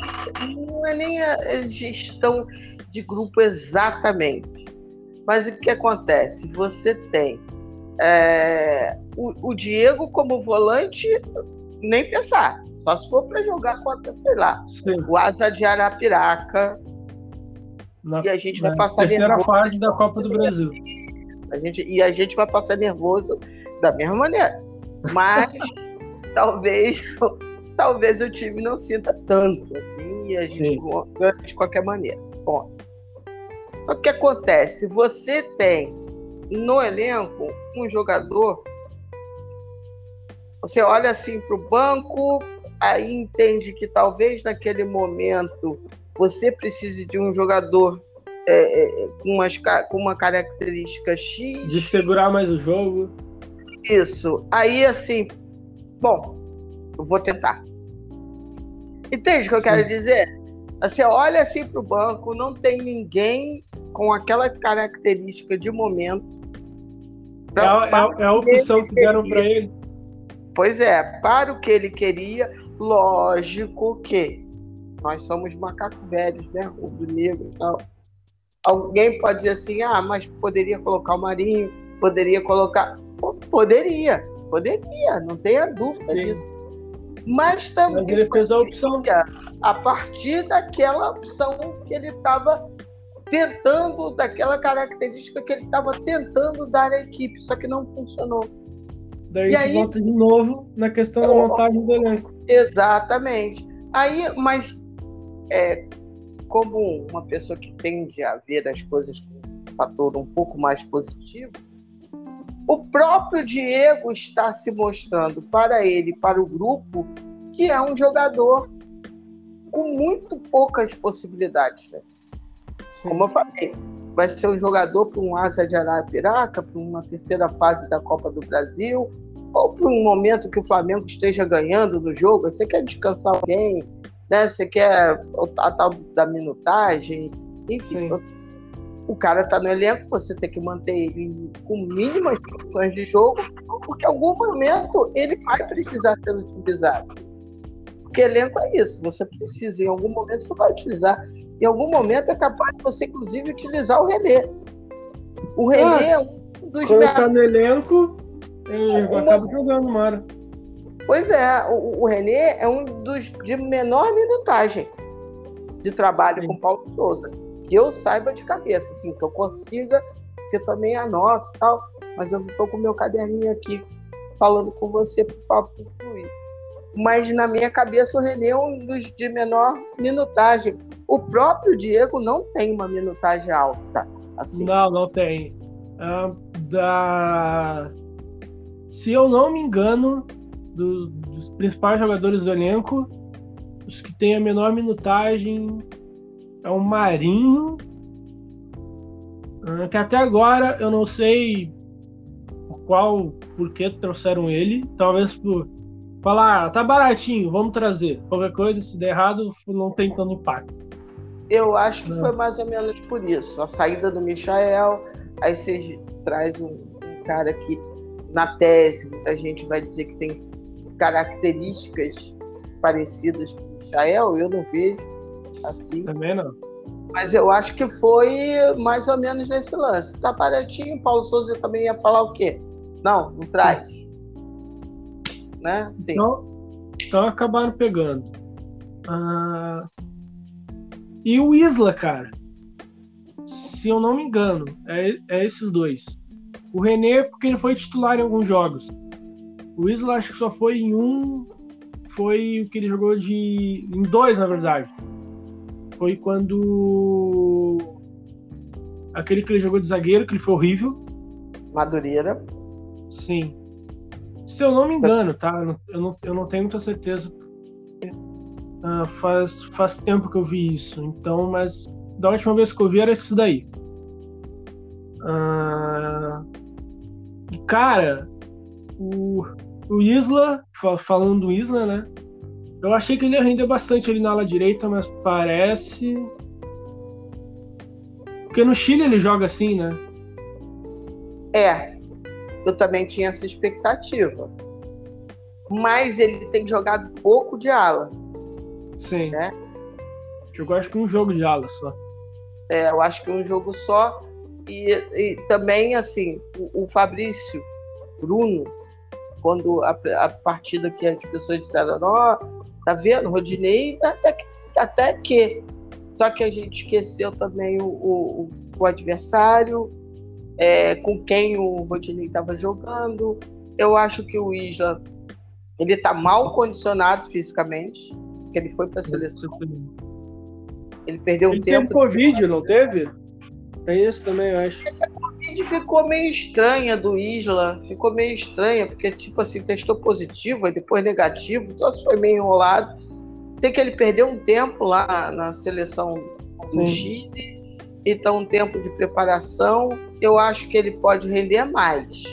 Não é nem a gestão de grupo exatamente. Mas o que acontece? Você tem é, o, o, Diego como volante, nem pensar. Só se for para jogar contra, sei lá, Sim. o Asa de Arapiraca. Na, e a gente vai passar terceira nervoso. fase da Copa do Brasil. A gente, e a gente vai passar nervoso da mesma maneira. Mas talvez talvez o time não sinta tanto assim e a gente ganha de qualquer maneira. Ponto. O que acontece? Você tem no elenco um jogador. Você olha assim para o banco, aí entende que talvez naquele momento você precise de um jogador é, é, com, umas, com uma característica X. De segurar mais o jogo. Isso. Aí, assim, bom, eu vou tentar. Entende o que eu Sim. quero dizer? Você olha assim para o banco, não tem ninguém com aquela característica de momento. Pra, é, é, é, a opção que deram para ele. Pois é, para o que ele queria, lógico que nós somos macacos velhos, né? Rubro negro e tal. Alguém pode dizer assim, ah, mas poderia colocar o Marinho, poderia colocar. Poderia, poderia, não tenha dúvida Sim. disso. Mas também. Mas ele fez a opção. A partir daquela opção que ele estava tentando, daquela característica que ele estava tentando dar à equipe, só que não funcionou. Daí e aí, volta de novo na questão da montagem do elenco. Exatamente. Aí, mas é, como uma pessoa que tende a ver as coisas com um fator um pouco mais positivo, o próprio Diego está se mostrando para ele, para o grupo, que é um jogador com muito poucas possibilidades. Né? Como eu falei, vai ser um jogador para um Asa de Arapiraca, para uma terceira fase da Copa do Brasil, ou para um momento que o Flamengo esteja ganhando no jogo. Você quer descansar alguém, né? Você quer a tal da minutagem, enfim. Sim. O cara está no elenco, você tem que manter ele com mínimas condições de jogo, porque em algum momento ele vai precisar ser utilizado. Porque elenco é isso, você precisa, em algum momento você vai utilizar. Em algum momento é capaz de você, inclusive, utilizar o René. O René ah, é um dos. Quando está no elenco, ele uma... acaba jogando, Mara. Pois é, o, o René é um dos de menor minutagem de trabalho Sim. com Paulo Souza. Que eu saiba de cabeça, assim, que eu consiga, que eu também anoto e tal, mas eu não estou com o meu caderninho aqui falando com você para o papo fluir. Mas na minha cabeça o René é um dos de menor minutagem. O próprio Diego não tem uma minutagem alta. Assim. Não, não tem. Uh, da... Se eu não me engano, do, dos principais jogadores do elenco, os que têm a menor minutagem é o Marinho, ah, que até agora eu não sei qual, por que trouxeram ele, talvez por falar, ah, tá baratinho, vamos trazer. Qualquer coisa, se der errado, não tem tanto impacto. Eu acho que não. foi mais ou menos por isso. A saída do Michael, aí você traz um, um cara que, na tese, a gente vai dizer que tem características parecidas com o Michael, eu não vejo assim. Também não. Mas eu acho que foi mais ou menos nesse lance. Tá baratinho, Paulo Souza também ia falar o quê? Não, não traz. Né? Sim. Então, então acabaram pegando. Ah, e o Isla, cara. Se eu não me engano, é, é esses dois. O René, porque ele foi titular em alguns jogos. O Isla acho que só foi em um. Foi o que ele jogou de. Em dois, na verdade. Foi quando. Aquele que ele jogou de zagueiro, que ele foi horrível. Madureira. Sim. Se eu não me engano, tá? Eu não, eu não tenho muita certeza. Uh, faz, faz tempo que eu vi isso. Então, mas da última vez que eu vi era isso daí. Uh, cara, o, o Isla, falando do Isla, né? Eu achei que ele ia render bastante ali na ala direita, mas parece. Porque no Chile ele joga assim, né? É, eu também tinha essa expectativa. Mas ele tem jogado pouco de ala. Sim. Né? Jogou acho que um jogo de ala só. É, eu acho que um jogo só. E, e também, assim, o, o Fabrício Bruno, quando a, a partida que as pessoas disseram, ó, oh, tá vendo, Rodinei, até que, até que. Só que a gente esqueceu também o, o, o adversário, é, com quem o Rodinei estava jogando. Eu acho que o Isla ele está mal condicionado fisicamente, porque ele foi para a seleção. Ele perdeu ele tempo. Teve Covid, não teve? Tem isso também, eu acho. Covid ficou meio estranha do Isla, ficou meio estranha, porque, tipo assim, testou positivo e depois negativo, então foi meio enrolado. Sei que ele perdeu um tempo lá na seleção do Sim. Chile, então um tempo de preparação. Eu acho que ele pode render mais.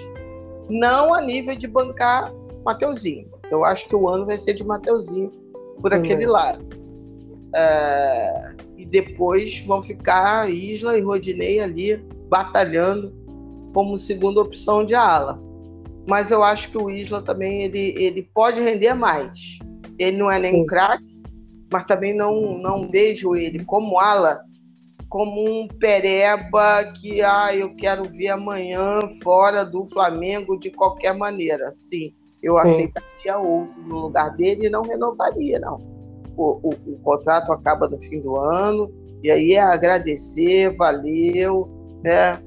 Não a nível de bancar Mateuzinho. Eu acho que o ano vai ser de Mateuzinho por aquele lado. É, e depois vão ficar Isla e Rodinei ali batalhando como segunda opção de ala. Mas eu acho que o Isla também ele, ele pode render mais. Ele não é nem um craque, mas também não, não vejo ele como ala como um pereba que ah, eu quero ver amanhã fora do Flamengo de qualquer maneira. Sim, eu Sim. aceitaria outro no lugar dele e não renovaria, não. O, o, o, contrato acaba no fim do ano, e aí é agradecer, valeu, né?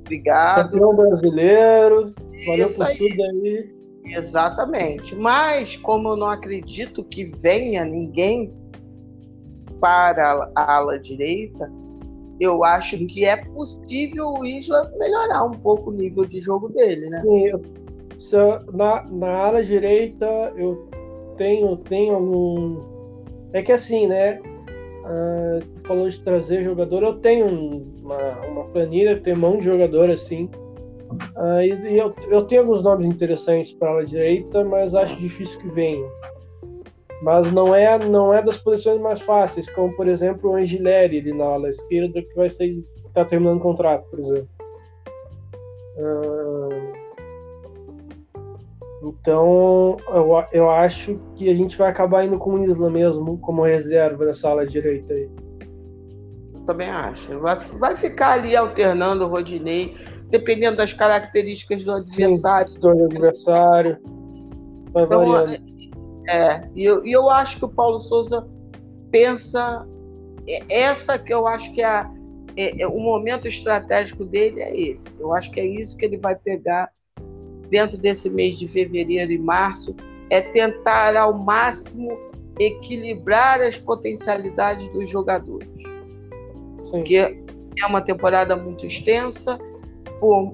Obrigado. Campeão brasileiro, valeu Isso por aí. tudo aí. Exatamente. Mas, como eu não acredito que venha ninguém para a ala direita, eu acho que é possível o Isla melhorar um pouco o nível de jogo dele, né? Sim, na, na ala direita eu tenho, tenho algum. É que assim, né? Uh, falou de trazer jogador, eu tenho uma, uma planilha, tem mão de jogador assim. Uh, e, e eu, eu tenho alguns nomes interessantes para a direita, mas acho difícil que venham mas não é não é das posições mais fáceis, como por exemplo o Angileri ali na ala esquerda que vai ser está terminando o contrato, por exemplo. Uh, então eu, eu acho que a gente vai acabar indo com o Isla mesmo como reserva nessa ala direita aí. Também acho. Vai, vai ficar ali alternando o Rodinei, dependendo das características do adversário. Sim, do adversário. Vai então, variando é, e eu, e eu acho que o Paulo Souza pensa. É, essa que eu acho que é, a, é, é, o momento estratégico dele é esse. Eu acho que é isso que ele vai pegar dentro desse mês de fevereiro e março, é tentar ao máximo equilibrar as potencialidades dos jogadores. Sim. Porque é uma temporada muito extensa, por,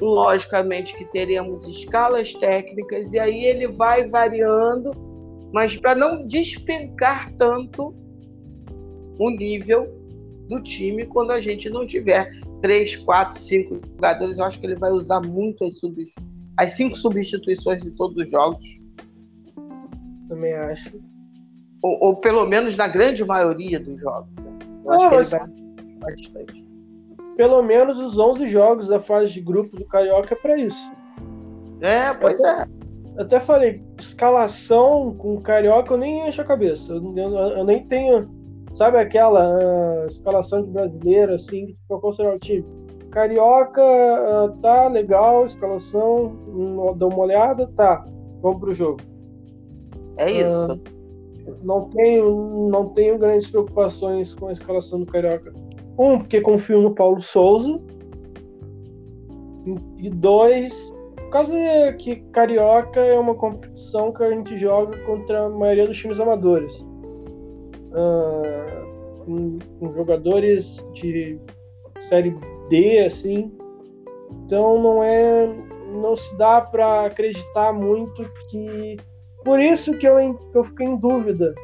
logicamente que teremos escalas técnicas, e aí ele vai variando mas para não despencar tanto o nível do time quando a gente não tiver três, quatro, cinco jogadores, eu acho que ele vai usar muito as, as cinco substituições de todos os jogos. Também acho. Ou, ou pelo menos na grande maioria dos jogos. Né? Eu acho que ele vai bastante. Pelo menos os 11 jogos da fase de grupo do Carioca é para isso. É, pois é até falei, escalação com carioca eu nem encho a cabeça. Eu, eu, eu nem tenho, sabe aquela uh, escalação de brasileiro, assim, para considerar o time. Carioca, uh, tá legal, escalação, um, dá uma olhada, tá, vamos pro jogo. É isso. Uh, não tenho, não tenho grandes preocupações com a escalação do Carioca. Um, porque confio no Paulo Souza. E dois, por causa que Carioca é uma competição que a gente joga contra a maioria dos times amadores. Uh, com, com, jogadores de série D, assim. Então não é. não se dá para acreditar muito que. Por isso que eu, que eu fiquei em dúvida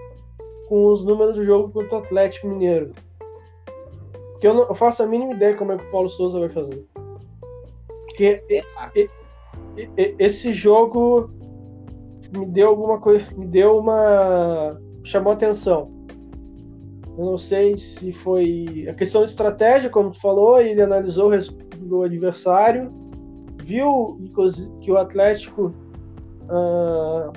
com os números do jogo contra o Atlético Mineiro. Porque eu, não, eu faço a mínima ideia como é que o Paulo Souza vai fazer. Porque esse jogo me deu alguma coisa, me deu uma chamou atenção. Eu não sei se foi a questão de estratégia, como tu falou, ele analisou o adversário, viu que o Atlético uh,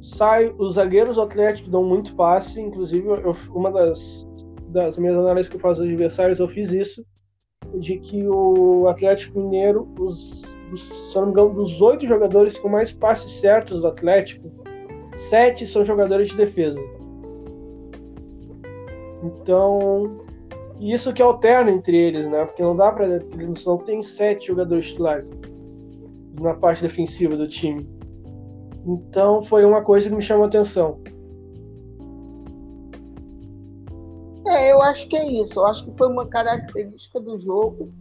sai, os zagueiros do Atlético dão muito passe, inclusive eu, uma das, das minhas análises que eu faço dos adversários, eu fiz isso, de que o Atlético Mineiro, os dos, se não me engano, dos oito jogadores com mais passes certos do Atlético, sete são jogadores de defesa. Então, isso que alterna entre eles, né? Porque não dá para eles não tem sete jogadores titulares na parte defensiva do time. Então, foi uma coisa que me chamou a atenção. É, eu acho que é isso. Eu acho que foi uma característica do jogo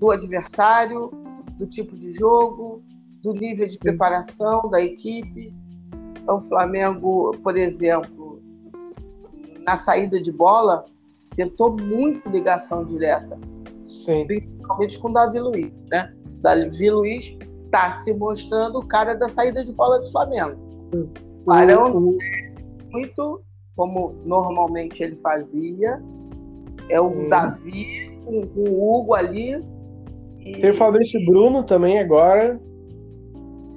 do adversário, do tipo de jogo, do nível de preparação da equipe. Então, o Flamengo, por exemplo, na saída de bola, tentou muito ligação direta. Sim. Principalmente com o Davi Luiz. Né? Davi Luiz está se mostrando o cara da saída de bola do Flamengo. O Arão muito como normalmente ele fazia. É o. Davi com, com, o Hugo ali. E... Tem o Fabrício Bruno também agora.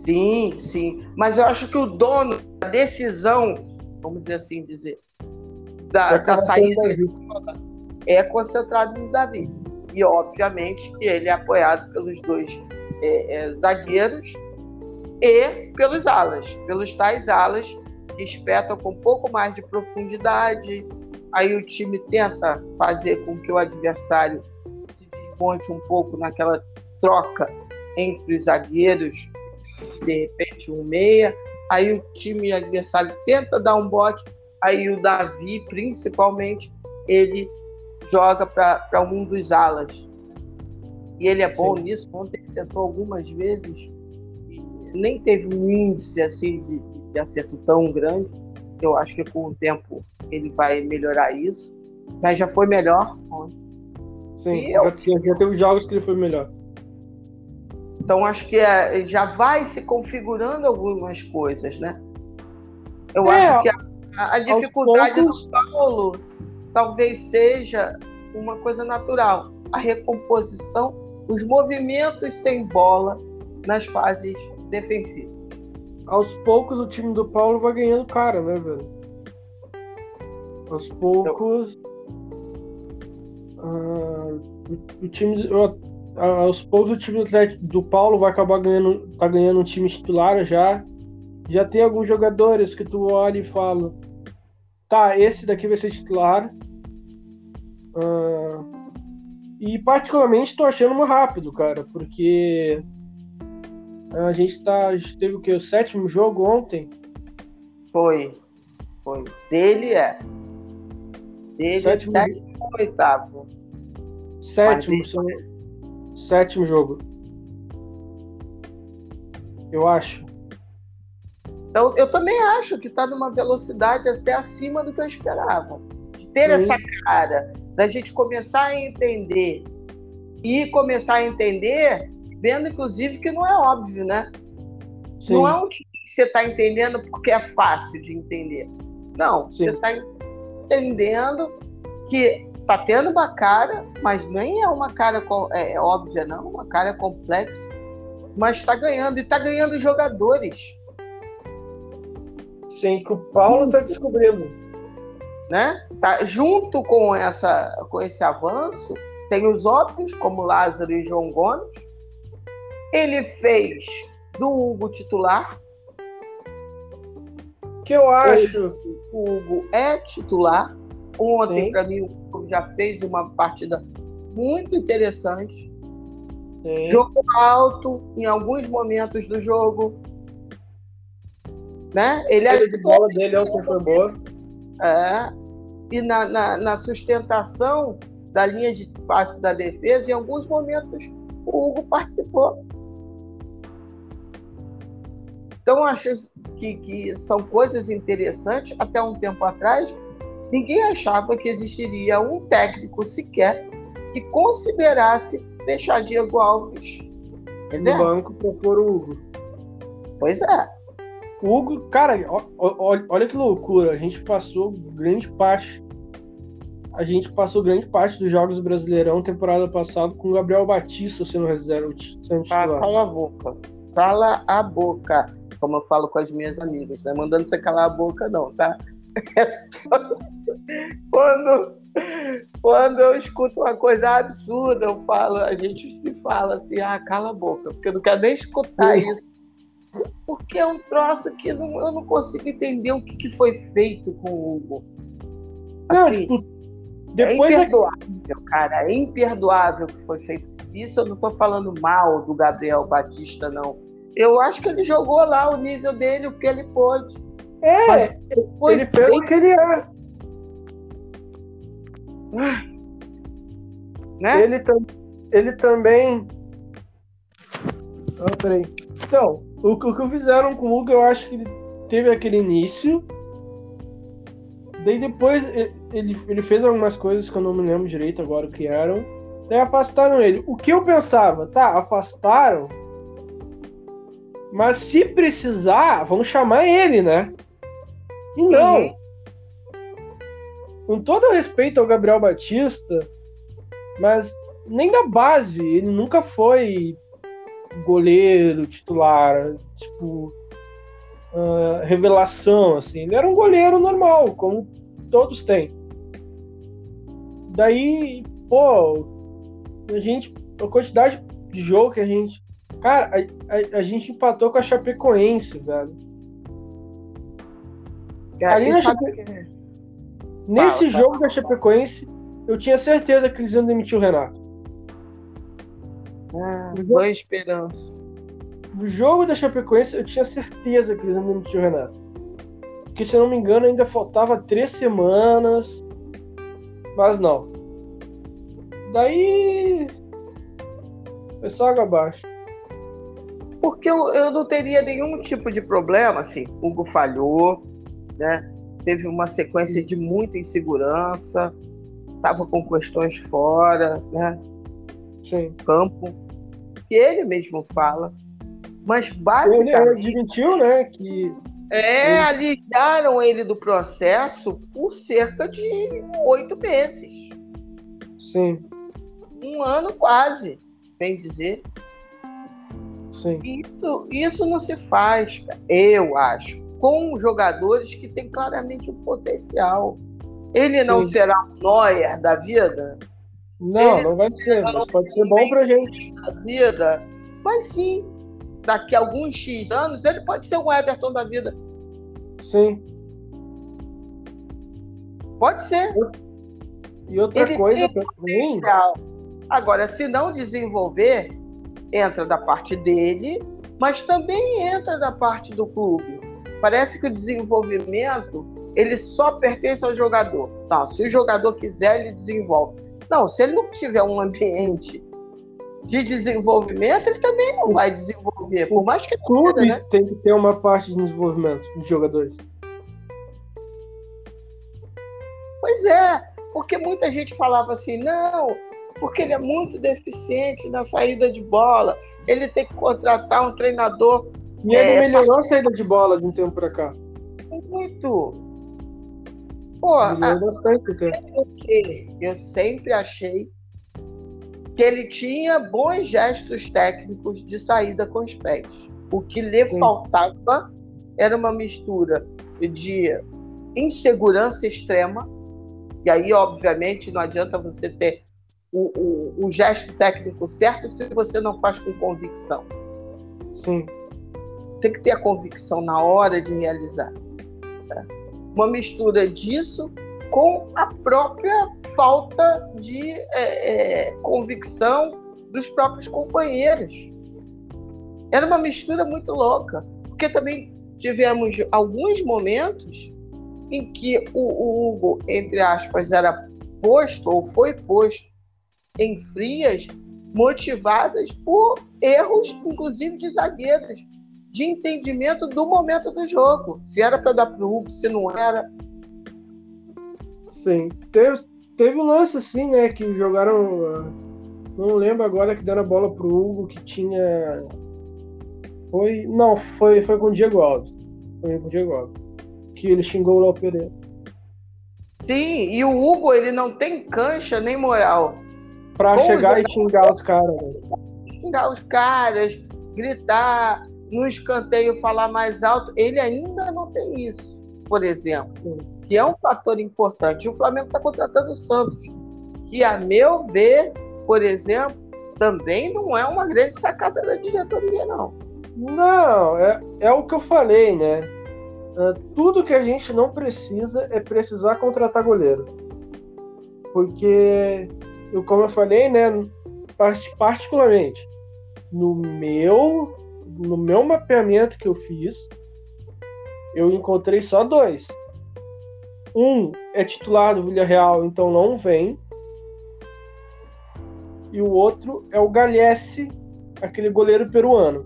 Sim, sim. Mas eu acho que o dono da decisão, vamos dizer assim, dizer, da, da saída é concentrado no Davi. E obviamente que ele é apoiado pelos dois é, é, zagueiros e pelos alas, pelos tais alas que espetam com um pouco mais de profundidade. Aí o time tenta fazer com que o adversário desmonte um pouco naquela troca entre os zagueiros, de repente um meia. Aí o time adversário tenta dar um bote, aí o Davi, principalmente, ele joga para um dos alas. E ele é bom Sim. nisso. Ontem ele tentou algumas vezes, nem teve um índice assim de, de acerto tão grande. Eu acho que com o tempo ele vai melhorar isso. Mas já foi melhor ontem. Sim, eu... já, já teve jogos que ele foi melhor. Então acho que é, já vai se configurando algumas coisas, né? Eu é, acho que a, a dificuldade poucos... do Paulo talvez seja uma coisa natural. A recomposição, os movimentos sem bola nas fases defensivas aos poucos o time do Paulo vai ganhando cara, né, velho? Aos poucos. Uh, o, time. Uh, aos poucos o time do Paulo vai acabar ganhando. tá ganhando um time titular já. Já tem alguns jogadores que tu olha e fala. Tá, esse daqui vai ser titular. Uh, e particularmente tô achando muito rápido, cara, porque a gente tá. A gente teve o quê? O sétimo jogo ontem? Foi. Foi. Dele é. Dele sétimo, é sétimo ou oitavo? Sétimo, são... sétimo jogo. Eu acho. Eu, eu também acho que está numa velocidade até acima do que eu esperava. De ter Sim. essa cara, da gente começar a entender e começar a entender vendo, inclusive, que não é óbvio, né? Sim. Não é um time que você está entendendo porque é fácil de entender. Não, Sim. você está entendendo que está tendo uma cara, mas nem é uma cara é, é, óbvia, não, uma cara complexa, mas está ganhando, e está ganhando jogadores. Sim, que o Paulo está descobrindo. Né? Tá, junto com, essa, com esse avanço, tem os óbvios, como Lázaro e João Gomes, ele fez do Hugo titular. Que eu acho. O Hugo é titular. Ontem, para mim, já fez uma partida muito interessante. Sim. Jogo alto em alguns momentos do jogo. Né? Ele a de bola dele ontem foi boa. É. E na, na, na sustentação da linha de passe da defesa, em alguns momentos o Hugo participou. Então, acho que, que são coisas interessantes. Até um tempo atrás, ninguém achava que existiria um técnico sequer que considerasse deixar Diego Alves no é. banco para pôr o Hugo. Pois é. O Hugo, cara, olha, olha que loucura. A gente passou grande parte. A gente passou grande parte dos jogos do Brasileirão temporada passada com o Gabriel Batista sendo reserva. Sendo ah, cala a boca. Cala a boca como eu falo com as minhas amigas, né? Mandando você calar a boca, não, tá? É quando, quando eu escuto uma coisa absurda, eu falo, a gente se fala assim, ah, cala a boca, porque eu não quero nem escutar Sim. isso. Porque é um troço que não, eu não consigo entender o que, que foi feito com o Hugo. Assim, não, depois é imperdoável, cara. É imperdoável o que foi feito. Isso eu não estou falando mal do Gabriel Batista, não eu acho que ele jogou lá o nível dele, o que ele pôde. É, Mas ele fez o que ele é. Né? Ele, ele também. Ah, peraí. Então, o, o que fizeram com o Hugo, eu acho que ele teve aquele início. Daí depois ele, ele fez algumas coisas que eu não me lembro direito agora o que eram. Daí afastaram ele. O que eu pensava, tá, afastaram. Mas se precisar, vamos chamar ele, né? E não. Uhum. Com todo respeito ao Gabriel Batista, mas nem da base, ele nunca foi goleiro titular, tipo, uh, revelação, assim. Ele era um goleiro normal, como todos têm. Daí, pô, a gente, a quantidade de jogo que a gente. Cara, a, a, a gente empatou com a Chapecoense, velho. Ali na Chape... que... Nesse fala, jogo fala, da Chapecoense, eu tinha certeza que eles iam demitir o Renato. Ah, boa esperança. No jogo da Chapecoense, eu tinha certeza que eles iam demitir o Renato. Porque, se eu não me engano, ainda faltava três semanas. Mas não. Daí. Foi só água abaixo. Porque eu, eu não teria nenhum tipo de problema, assim. Hugo falhou, né? Teve uma sequência de muita insegurança, estava com questões fora, né? Sim. Campo, que ele mesmo fala. Mas basicamente. Ele admitiu, né? Que. É, alijaram ele do processo por cerca de oito meses. Sim. Um ano quase, bem dizer. Sim. Isso, isso não se faz, eu acho, com jogadores que têm claramente o um potencial. Ele Sim. não será um Neuer da vida? Não, ele não vai ser, mas pode ser bom pra gente. Da vida, mas sim, daqui a alguns X anos, ele pode ser um Everton da vida. Sim. Pode ser. E outra ele coisa também. Agora, se não desenvolver, entra da parte dele, mas também entra da parte do clube. Parece que o desenvolvimento ele só pertence ao jogador. Não, se o jogador quiser, ele desenvolve. Não, se ele não tiver um ambiente de desenvolvimento, ele também não vai desenvolver. Por mais que o clube né? tem que ter uma parte de desenvolvimento de jogadores. Pois é, porque muita gente falava assim, não, porque ele é muito deficiente na saída de bola, ele tem que contratar um treinador. E ele é, melhorou a saída de bola de um tempo para cá. Muito. Pô, a, eu sempre achei que ele tinha bons gestos técnicos de saída com os pés. O que lhe Sim. faltava era uma mistura de insegurança extrema, e aí, obviamente, não adianta você ter o, o, o gesto técnico certo se você não faz com convicção. Sim. Tem que ter a convicção na hora de realizar. Tá? Uma mistura disso com a própria falta de é, é, convicção dos próprios companheiros. Era uma mistura muito louca, porque também tivemos alguns momentos em que o, o Hugo, entre aspas, era posto ou foi posto em frias, motivadas por erros, inclusive de zagueiros, de entendimento do momento do jogo. Se era para dar para o Hugo, se não era. Sim. Teve, teve um lance assim, né? Que jogaram. Ah, não lembro agora que deram a bola pro Hugo que tinha. Foi. Não, foi, foi com o Diego Alves. Foi com o Diego Alves. Que ele xingou o Léo Pereira. Sim, e o Hugo ele não tem cancha nem moral. Pra chegar e xingar os caras. Né? Xingar os caras, gritar, no escanteio falar mais alto. Ele ainda não tem isso, por exemplo. Que é um fator importante. O Flamengo está contratando o Santos, que, a meu ver, por exemplo, também não é uma grande sacada da diretoria, não. Não, é, é o que eu falei, né? Uh, tudo que a gente não precisa é precisar contratar goleiro. Porque, eu, como eu falei, né, particularmente, no meu, no meu mapeamento que eu fiz, eu encontrei só dois. Um é titular do Villarreal, então não vem. e o outro é o Galhesse, aquele goleiro peruano.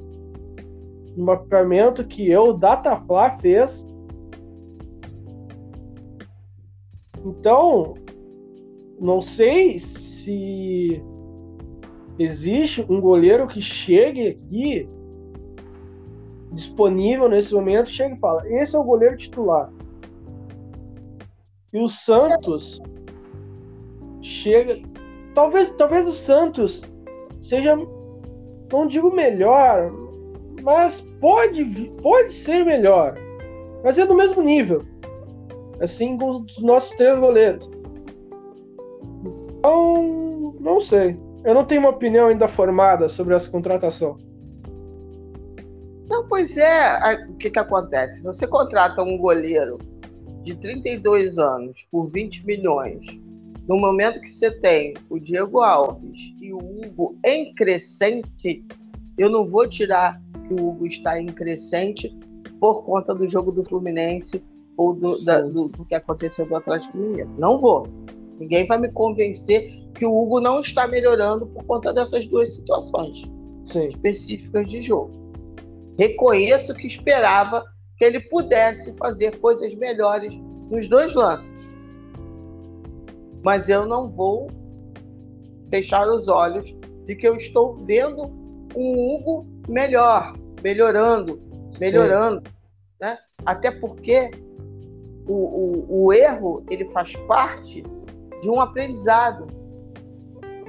Um mapeamento que eu, Datafla, fez. Então, não sei se existe um goleiro que chegue aqui disponível nesse momento, chega e fala: esse é o goleiro titular. E o Santos chega. Talvez, talvez o Santos seja, não digo melhor, mas pode, pode ser melhor. Mas é do mesmo nível. Assim com os nossos três goleiros. Então, não sei. Eu não tenho uma opinião ainda formada sobre essa contratação. Não, pois é. O que, que acontece? Você contrata um goleiro de 32 anos por 20 milhões, no momento que você tem o Diego Alves e o Hugo em crescente, eu não vou tirar que o Hugo está em crescente por conta do jogo do Fluminense ou do, da, do, do que aconteceu do Atlético Mineiro. Não vou. Ninguém vai me convencer que o Hugo não está melhorando por conta dessas duas situações Sim. específicas de jogo. Reconheço que esperava que ele pudesse fazer coisas melhores nos dois lances. Mas eu não vou fechar os olhos de que eu estou vendo um Hugo melhor, melhorando, melhorando. Né? Até porque o, o, o erro ele faz parte de um aprendizado.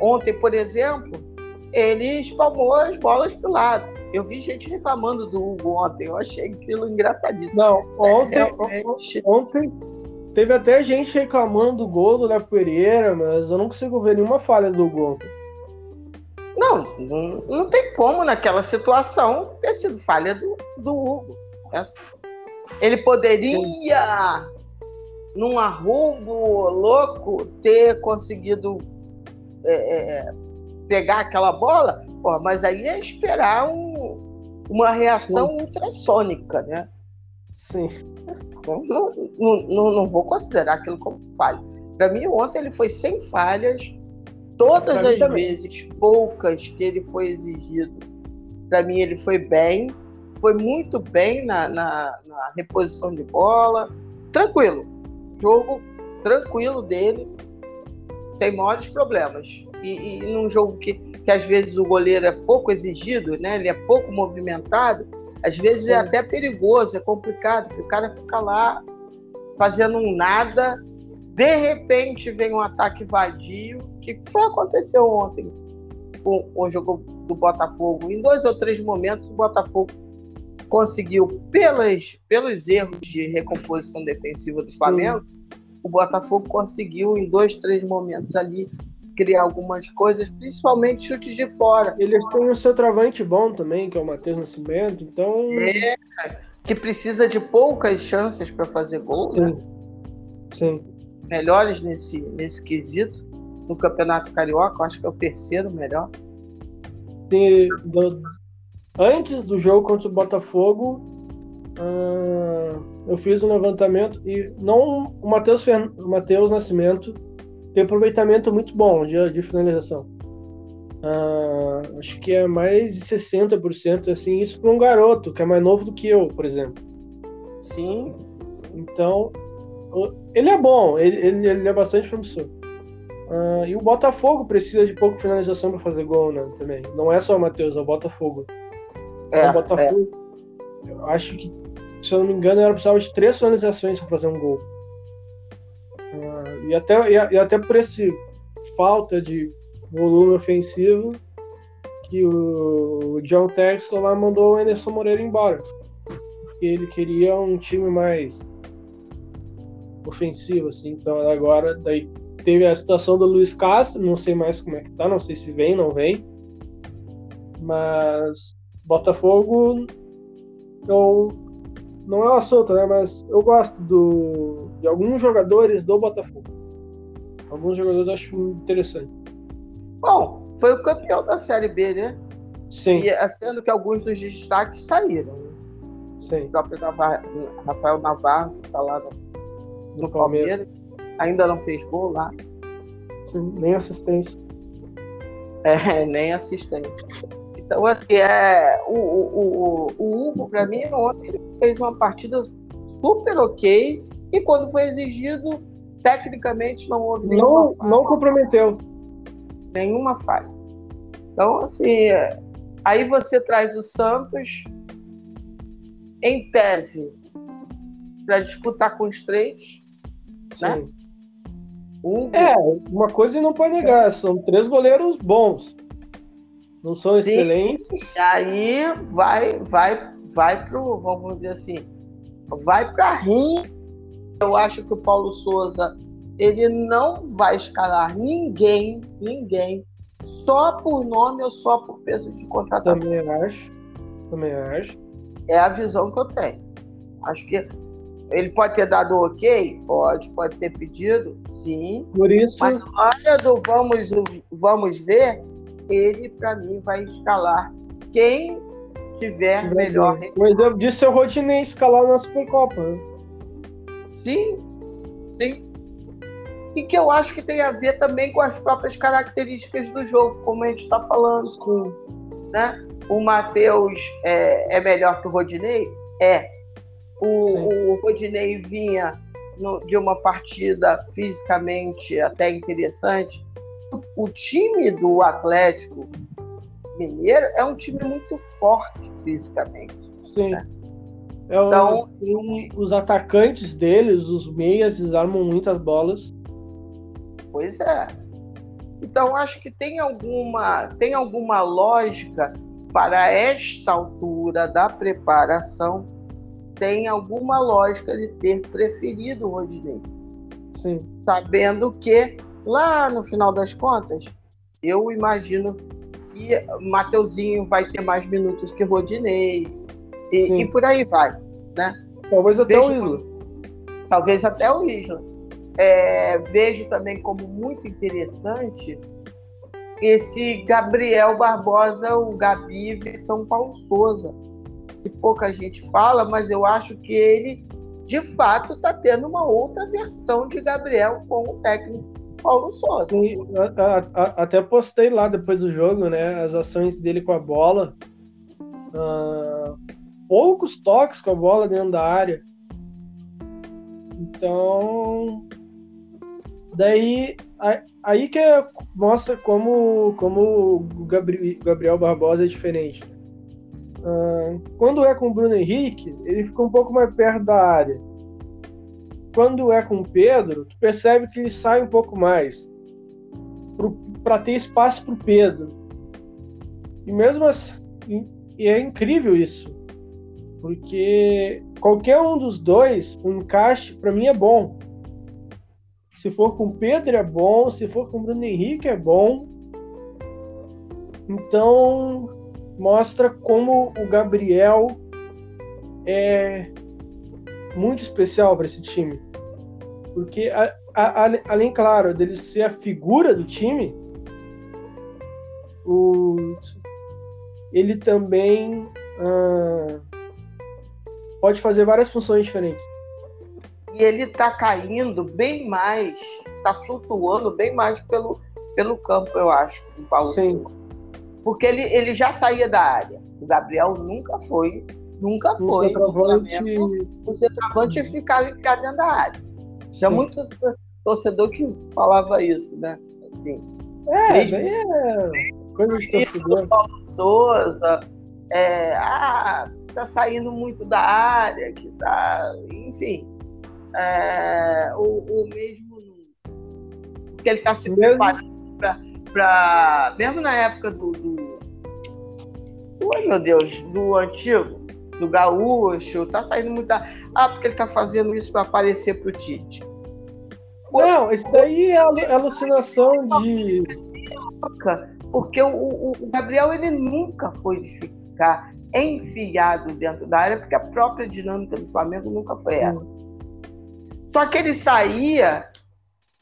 Ontem, por exemplo, ele espalmou as bolas para o lado. Eu vi gente reclamando do Hugo ontem, eu achei aquilo engraçadíssimo. Não, ontem, é, ontem teve até gente reclamando do gol do Léo Pereira, mas eu não consigo ver nenhuma falha do gol. Não, não, não tem como naquela situação ter sido falha do, do Hugo. Ele poderia num arrubo louco, ter conseguido é, é, pegar aquela bola, pô, mas aí é esperar um, uma reação Sim. ultrassônica, né? Sim. Então, não, não, não, vou considerar aquilo como falha. Para mim, ontem ele foi sem falhas, todas as vezes, poucas que ele foi exigido. Para mim, ele foi bem, foi muito bem na, na, na reposição de bola, tranquilo jogo tranquilo dele, sem maiores problemas. E, e num jogo que, que às vezes o goleiro é pouco exigido, né? ele é pouco movimentado, às vezes é Sim. é até perigoso, é complicado, porque o cara fica lá fazendo um nada, de repente vem um ataque vadio, que foi aconteceu ontem com, com o jogo do Botafogo. Em dois ou três momentos, o Botafogo conseguiu, pelas, pelos erros de recomposição defensiva do Flamengo, Sim. O Botafogo conseguiu, em dois, três momentos ali, criar algumas coisas, principalmente chutes de fora. Eles têm o seu travante bom também, que é o Matheus Nascimento, então. É, que precisa de poucas chances para fazer gol, Sim. né? Sim. Melhores nesse, nesse quesito. No Campeonato Carioca, acho que é o terceiro melhor. Do, Antes do jogo contra o Botafogo, uh, eu fiz um levantamento e não o Matheus Fern... Nascimento tem aproveitamento muito bom de, de finalização. Uh, acho que é mais de 60%, assim, isso para um garoto que é mais novo do que eu, por exemplo. Sim. Então, ele é bom, ele, ele, ele é bastante promissor. Uh, e o Botafogo precisa de pouco finalização para fazer gol, né? Também. Não é só o Matheus, é o Botafogo. É, o Botafogo, é. eu acho que, se eu não me engano, era precisava de três finalizações para fazer um gol. Uh, e, até, e, e, até por esse falta de volume ofensivo que o, o John Texton lá mandou o Anderson Moreira embora. Porque ele queria um time mais ofensivo, assim. Então agora daí teve a situação do Luiz Castro, não sei mais como é que tá, não sei se vem, não vem. Mas Botafogo eu não é um assunto, né? Mas eu gosto do, de alguns jogadores do Botafogo. Alguns jogadores eu acho interessante. Bom, foi o campeão da Série B, né? Sim. E é sendo que alguns dos destaques saíram. Né? Sim. O próprio Navarro, Rafael Navarro, que está lá no, no Palmeiras. Palmeiras, ainda não fez gol lá. Sim, nem assistência. É, nem assistência. Então, assim, é, o, o, o, o Hugo, para mim, ontem ele fez uma partida super ok e quando foi exigido, tecnicamente não houve nenhuma não, falha. Não comprometeu. Nenhuma falha. Então, assim, aí você traz o Santos, em tese, para disputar com os três, né? Sim. né? Um... É, uma coisa não pode negar, são três goleiros bons. Não são Sim. excelentes. E aí vai, vai, vai pro, vamos dizer assim, vai para rim. Eu acho que o Paulo Souza ele não vai escalar ninguém, ninguém, só por nome ou só por peso de contratação. Também acho. Também acho. É a visão que eu tenho. Acho que ele pode ter dado ok? Pode, pode ter pedido, sim. Por isso. Mas na hora do vamos, vamos ver, ele, para mim, vai escalar quem tiver melhor. O exemplo disso é o Rodinei escalar na Supercopa. Né? Sim, sim. E que eu acho que tem a ver também com as próprias características do jogo, como a gente está falando. Sim. Né? O Matheus é, é melhor que o Rodinei? É. O, o Rodinei vinha no, de uma partida fisicamente até interessante. O, time do Atlético Mineiro é um time muito forte fisicamente. Sim. Né? É então, os atacantes deles, os meias, eles armam muitas bolas. Pois é. Então acho que tem alguma, tem alguma lógica para esta altura da preparação tem alguma lógica de ter preferido o Rodinei. Sim. Sabendo que, lá no final das contas, eu imagino que Mateuzinho vai ter mais minutos que Rodinei. E, e por aí vai. Né? Talvez até vejo, o Isla. Talvez até o Isla. É, vejo também como muito interessante esse Gabriel Barbosa, o Gabi São Paulo Souza que pouca gente fala, mas eu acho que ele, de fato, está tendo uma outra versão de Gabriel com o técnico Paulo a, até postei lá depois do jogo, né? As ações dele com a bola. Uh, poucos toques com a bola dentro da área. Então, daí aí que mostra como, como o Gabriel Barbosa é diferente. Uh, quando é com o Bruno Henrique, ele fica um pouco mais perto da área. Quando é com Pedro, tu percebe que ele sai um pouco mais para ter espaço para o Pedro. E mesmo assim, e é incrível isso, porque qualquer um dos dois, o encaixe para mim é bom. Se for com Pedro é bom, se for com Bruno Henrique é bom. Então, mostra como o Gabriel é muito especial para esse time. Porque, a, a, além, claro, dele ser a figura do time, o, ele também ah, pode fazer várias funções diferentes. E ele está caindo bem mais, está flutuando bem mais pelo, pelo campo, eu acho, o Paulo Sim porque ele, ele já saía da área. O Gabriel nunca foi, nunca foi centroavante... o centroavante ficava enfiado dentro da área. Tinha muito torcedor que falava isso, né? Assim, é, mesmo, é coisa de torcedor. Paulo Souza, é, ah, tá saindo muito da área, que tá, enfim, é, o, o mesmo que ele está se preparando para mesmo na época do, do Ai, meu Deus, do antigo, do gaúcho, tá saindo muita. Ah, porque ele tá fazendo isso para aparecer pro Tite. Não, isso daí é alucinação de. Porque o, o, o Gabriel ele nunca foi de ficar enfiado dentro da área, porque a própria dinâmica do Flamengo nunca foi essa. Só que ele saía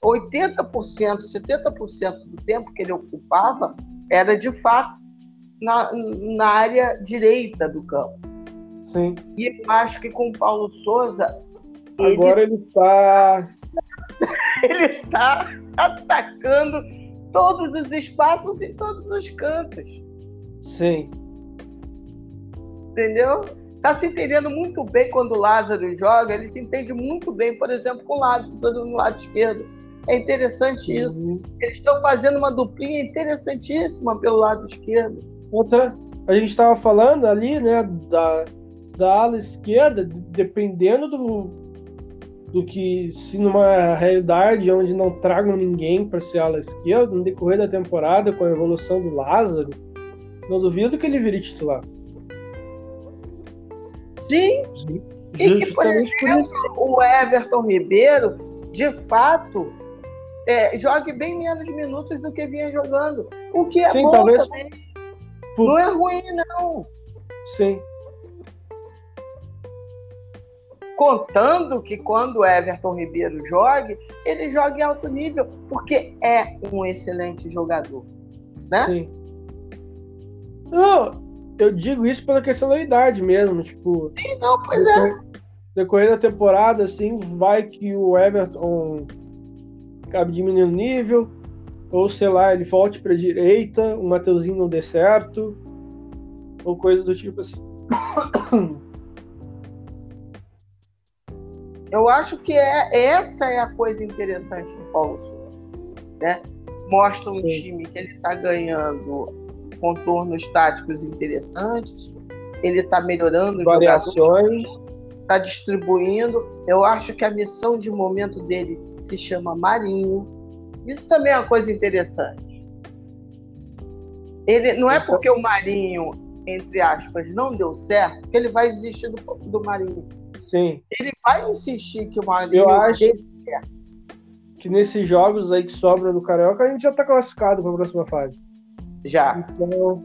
80%, 70% do tempo que ele ocupava era de fato na, na área direita do campo. Sim. E eu acho que com o Paulo Souza. Agora ele está. ele está atacando todos os espaços, em todos os cantos. Sim. Entendeu? Está se entendendo muito bem quando o Lázaro joga, ele se entende muito bem, por exemplo, com o lado, no lado esquerdo. É interessante Sim. isso. Eles estão fazendo uma duplinha interessantíssima pelo lado esquerdo. Outra, a gente estava falando ali, né, da, da ala esquerda, dependendo do, do que, se numa realidade onde não tragam ninguém para ser ala esquerda, no decorrer da temporada, com a evolução do Lázaro, não duvido que ele vire titular. Sim. Sim. E que, por exemplo, o Everton Ribeiro, de fato, é, jogue bem menos minutos do que vinha jogando. O que é Sim, bom talvez... também. Por... Não é ruim, não. Sim. Contando que quando o Everton Ribeiro jogue, ele jogue em alto nível, porque é um excelente jogador. Né? Sim. Não, eu digo isso pela questão da idade mesmo, tipo. Sim, não, pois decorrer, é. Decorrer da temporada, assim, vai que o Everton acabe diminuindo o nível, ou sei lá, ele volte para direita, o Mateuzinho não dê certo, ou coisa do tipo assim. Eu acho que é, essa é a coisa interessante do Paulo Souza, né? Mostra um Sim. time que ele está ganhando contornos táticos interessantes, ele está melhorando variações, está distribuindo. Eu acho que a missão de momento dele se chama Marinho. Isso também é uma coisa interessante. Ele não é porque o Marinho, entre aspas, não deu certo que ele vai desistir do, do Marinho. Sim. Ele vai insistir que o Marinho. Eu acho que nesses jogos aí que sobram do Carioca a gente já está classificado para a próxima fase. Já. Então,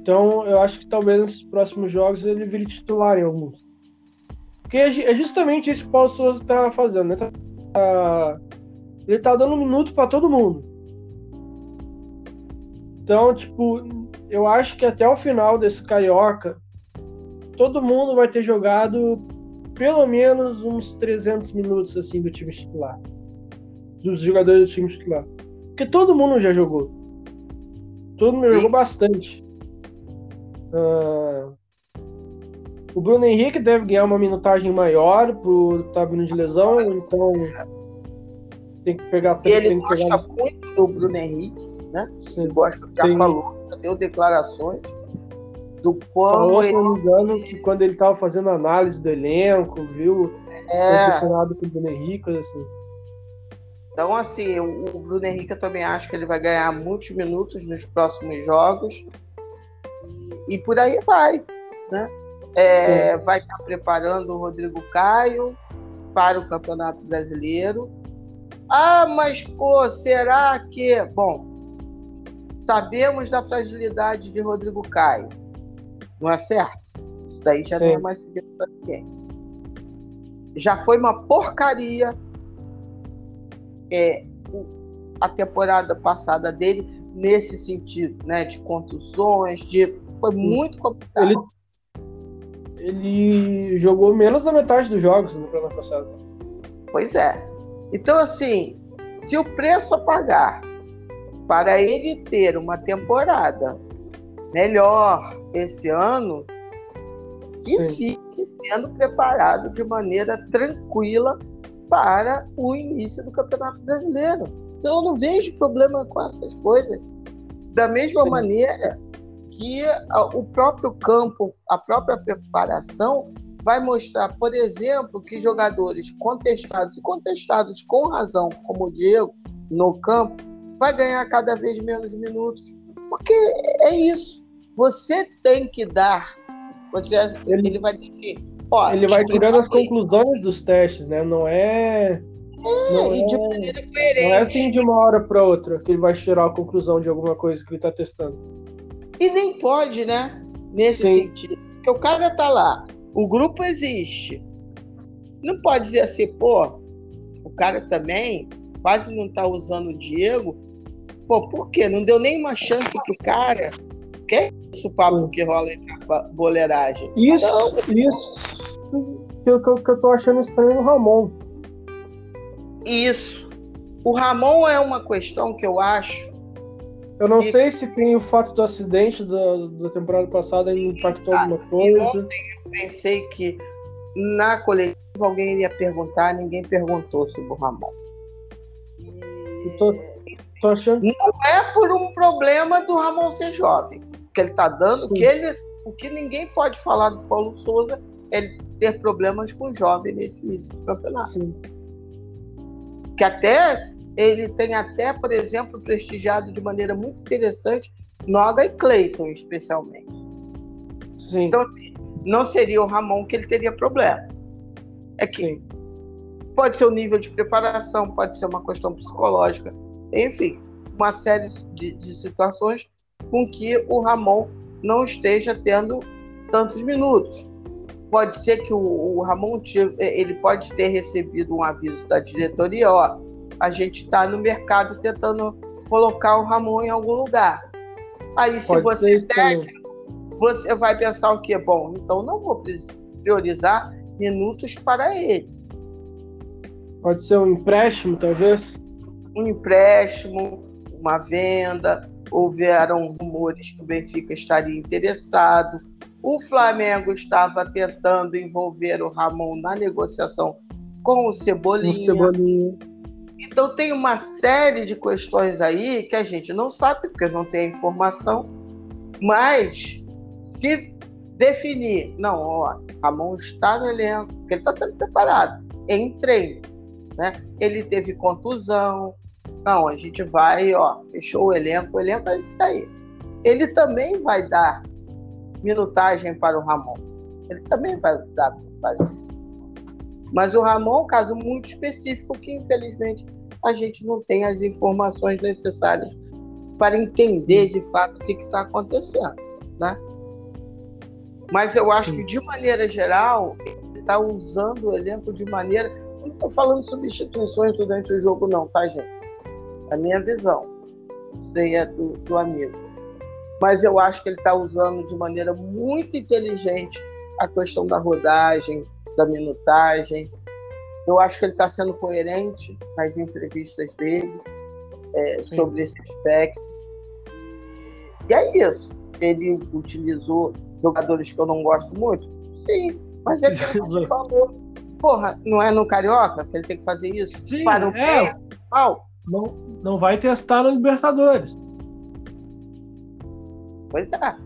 então eu acho que talvez nesses próximos jogos ele vire titular em alguns. Porque é, é justamente isso que o Paulo Souza está fazendo, né? Tá, ele tá dando um minuto para todo mundo. Então, tipo, eu acho que até o final desse Carioca, todo mundo vai ter jogado pelo menos uns 300 minutos assim do time titular. Dos jogadores do time titular. Porque todo mundo já jogou. Todo mundo Sim. jogou bastante. Uh, o Bruno Henrique deve ganhar uma minutagem maior por estar vindo de lesão, então tem que pegar E ele gosta pegar... muito do Bruno Henrique, né? Sim. Ele gosta, já Sim. falou, já deu declarações do quão falou, se não me engano, que quando ele estava fazendo análise do elenco, viu? É. Impressionado com o Bruno Henrique, assim. Então, assim, o Bruno Henrique eu também acho que ele vai ganhar muitos minutos nos próximos jogos. E, e por aí vai. Né? É, vai estar preparando o Rodrigo Caio para o Campeonato Brasileiro. Ah, mas pô, será que. Bom, sabemos da fragilidade de Rodrigo Caio. Não é certo? Isso daí já Sim. não é mais segredo para ninguém. Já foi uma porcaria é, a temporada passada dele nesse sentido, né? De contusões, de. Foi muito complicado. Ele, ele jogou menos da metade dos jogos no ano passado. Pois é. Então, assim, se o preço a pagar para ele ter uma temporada melhor esse ano, que Sim. fique sendo preparado de maneira tranquila para o início do Campeonato Brasileiro. Então, eu não vejo problema com essas coisas. Da mesma Sim. maneira que o próprio campo, a própria preparação vai mostrar, por exemplo, que jogadores contestados e contestados com razão, como o Diego, no campo, vai ganhar cada vez menos minutos. Porque é isso. Você tem que dar. Você, ele, ele vai dizer. Ó, ele vai tirando as conclusões dos testes, né? Não é. É, não e é, de maneira coerente. Não é assim de uma hora para outra que ele vai tirar a conclusão de alguma coisa que ele está testando. E nem pode, né? Nesse Sim. sentido. Porque o cara tá lá, o grupo existe. Não pode dizer assim, pô, o cara também quase não tá usando o Diego. Pô, por quê? Não deu nenhuma chance pro cara. Que é isso, papo que rola entre a boleiragem? Isso, não, isso. Que eu, que eu tô achando estranho no Ramon. Isso. O Ramon é uma questão que eu acho Eu não sei se tem o fato do acidente da, da temporada passada impactou Exato. alguma coisa. ontem eu pensei que na coletiva alguém iria perguntar, ninguém perguntou sobre o Ramon. E... Tô, tô achando... Não é por um problema do Ramon ser jovem, que ele está dando, que ele, o que ninguém pode falar do Paulo Souza é ter problemas com jovem nesse início do campeonato. Sim. Que até ele tem até, por exemplo, prestigiado de maneira muito interessante Noga e Clayton, especialmente. Sim. Então, assim, não seria o Ramon que ele teria problema. É que Sim. pode ser o nível de preparação, pode ser uma questão psicológica, enfim, uma série de, de situações com que o Ramon não esteja tendo tantos minutos. Pode ser que o, o Ramon ele pode ter recebido um aviso da diretoria, ó, a gente está no mercado tentando colocar o Ramon em algum lugar. Aí, se Pode você é técnico, você vai pensar o quê? Bom, então não vou priorizar minutos para ele. Pode ser um empréstimo, talvez? Um empréstimo, uma venda. Houveram rumores que o Benfica estaria interessado. O Flamengo estava tentando envolver o Ramon na negociação com o Cebolinha. O Cebolinha. Então tem uma série de questões aí que a gente não sabe, porque não tem informação, mas se definir, não, ó, Ramon está no elenco, porque ele está sendo preparado em treino, né? Ele teve contusão, não, a gente vai, ó, fechou o elenco, o elenco é isso daí. Ele também vai dar minutagem para o Ramon. Ele também vai dar minutagem mas o Ramon é um caso muito específico que, infelizmente, a gente não tem as informações necessárias para entender de fato o que está acontecendo. Né? Mas eu acho que, de maneira geral, ele está usando o elenco de maneira. Não estou falando substituições durante o jogo, não, tá, gente? A minha visão. Sei é do, do amigo. Mas eu acho que ele está usando de maneira muito inteligente a questão da rodagem, da minutagem. Eu acho que ele está sendo coerente nas entrevistas dele é, sobre esse aspecto. E é isso. Ele utilizou jogadores que eu não gosto muito? Sim, mas é que ele falou. Porra, não é no Carioca que ele tem que fazer isso? Sim, Para o é. Pé, não, não vai testar no Libertadores. Pois é.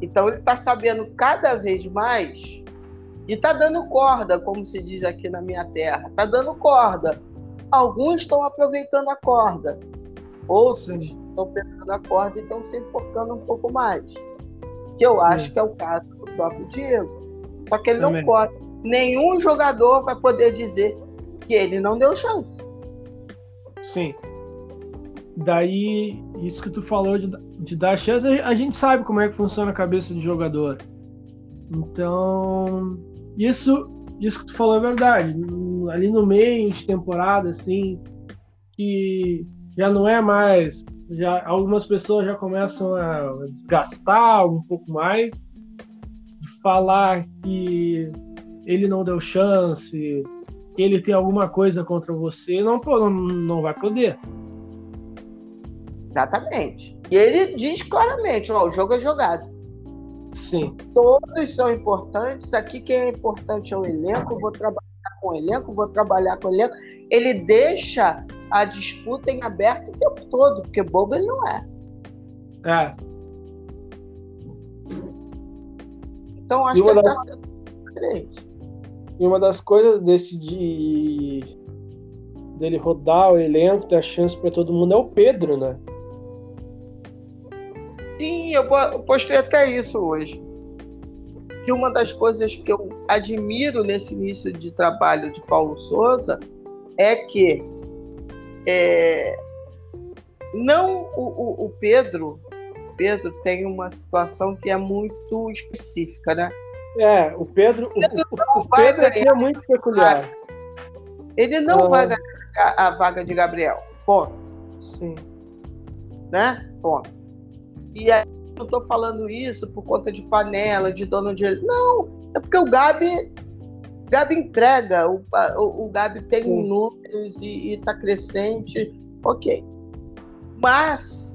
Então ele está sabendo cada vez mais e está dando corda, como se diz aqui na minha terra. Está dando corda. Alguns estão aproveitando a corda. Outros estão pegando a corda e estão se enfocando um pouco mais. Que eu Sim. acho que é o caso do próprio Diego. Só que ele Também. não pode. Nenhum jogador vai poder dizer que ele não deu chance. Sim. Daí, isso que tu falou de, de dar chance, a gente sabe como é que funciona a cabeça de jogador. Então, isso, isso que tu falou é verdade. Ali no meio de temporada, assim, que já não é mais. Já, algumas pessoas já começam a desgastar um pouco mais, de falar que ele não deu chance, que ele tem alguma coisa contra você, não, não, não vai poder. Exatamente. E ele diz claramente: ó, o jogo é jogado. Sim. Todos são importantes. Aqui quem é importante é o elenco. Vou trabalhar com o elenco, vou trabalhar com o elenco. Ele deixa a disputa em aberto o tempo todo, porque bobo ele não é. É. Então acho que ele está sendo diferente. E uma das coisas desse de dele rodar o elenco, dar chance para todo mundo é o Pedro, né? Sim, eu postei até isso hoje. Que uma das coisas que eu admiro nesse início de trabalho de Paulo Souza é que é, não o, o, o Pedro, Pedro tem uma situação que é muito específica, né? É, o Pedro, o Pedro, o, o Pedro é muito peculiar. Ele não ah. vai ganhar a vaga de Gabriel. Ponto. Sim. Né? Ponto. E aí, eu estou falando isso por conta de panela, de dono de. Não, é porque o Gabi. Gabi entrega, o, o, o Gabi tem Sim. números e está crescente, ok. Mas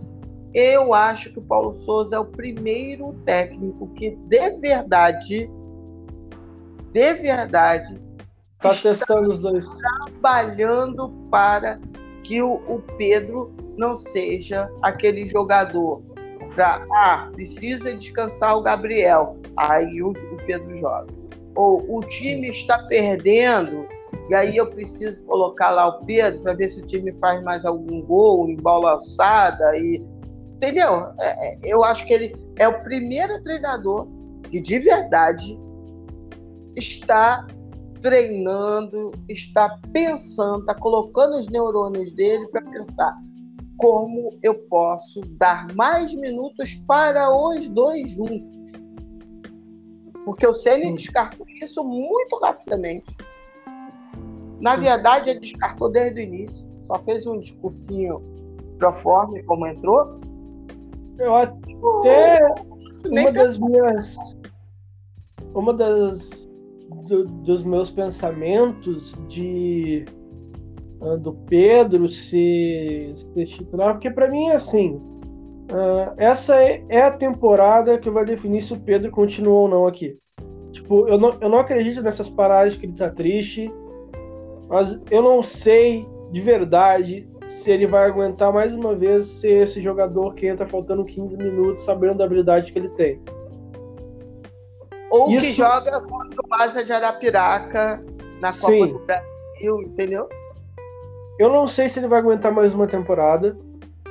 Eu acho que o Paulo Souza é o primeiro técnico que, de verdade, de verdade, tá testando os dois. Trabalhando para que o, o Pedro não seja aquele jogador para ah, precisa descansar o Gabriel, aí o, o Pedro joga. Ou o time está perdendo, e aí eu preciso colocar lá o Pedro para ver se o time faz mais algum gol em bola alçada. E, entendeu? É, é, eu acho que ele é o primeiro treinador que de verdade está treinando, está pensando, está colocando os neurônios dele para pensar como eu posso dar mais minutos para os dois juntos. Porque o Ceni descartou isso muito rapidamente. Na verdade, ele descartou desde o início. Só fez um discursinho pro forma como entrou. Eu até uma das minhas uma das do, dos meus pensamentos de uh, do Pedro se, se titular, porque para mim é assim, uh, essa é, é, a temporada que vai definir se o Pedro continua ou não aqui. Tipo, eu não, eu não acredito nessas paradas que ele tá triste, mas eu não sei de verdade se ele vai aguentar mais uma vez ser esse jogador que entra faltando 15 minutos sabendo da habilidade que ele tem. Ou Isso... que joga contra o Asa de Arapiraca na Copa Sim. do Brasil, entendeu? Eu não sei se ele vai aguentar mais uma temporada.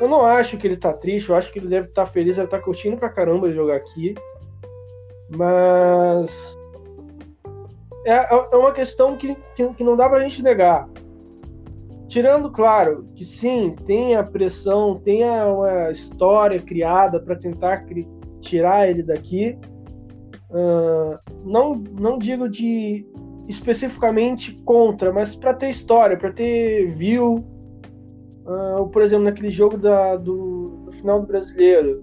Eu não acho que ele tá triste, eu acho que ele deve estar tá feliz, ele tá curtindo pra caramba de jogar aqui. Mas. É, é uma questão que, que, que não dá pra gente negar. Tirando, claro, que sim, tem a pressão, tem uma história criada para tentar tirar ele daqui. Uh, não, não digo de especificamente contra, mas para ter história, para ter view. Uh, por exemplo, naquele jogo da, do, do, final do brasileiro,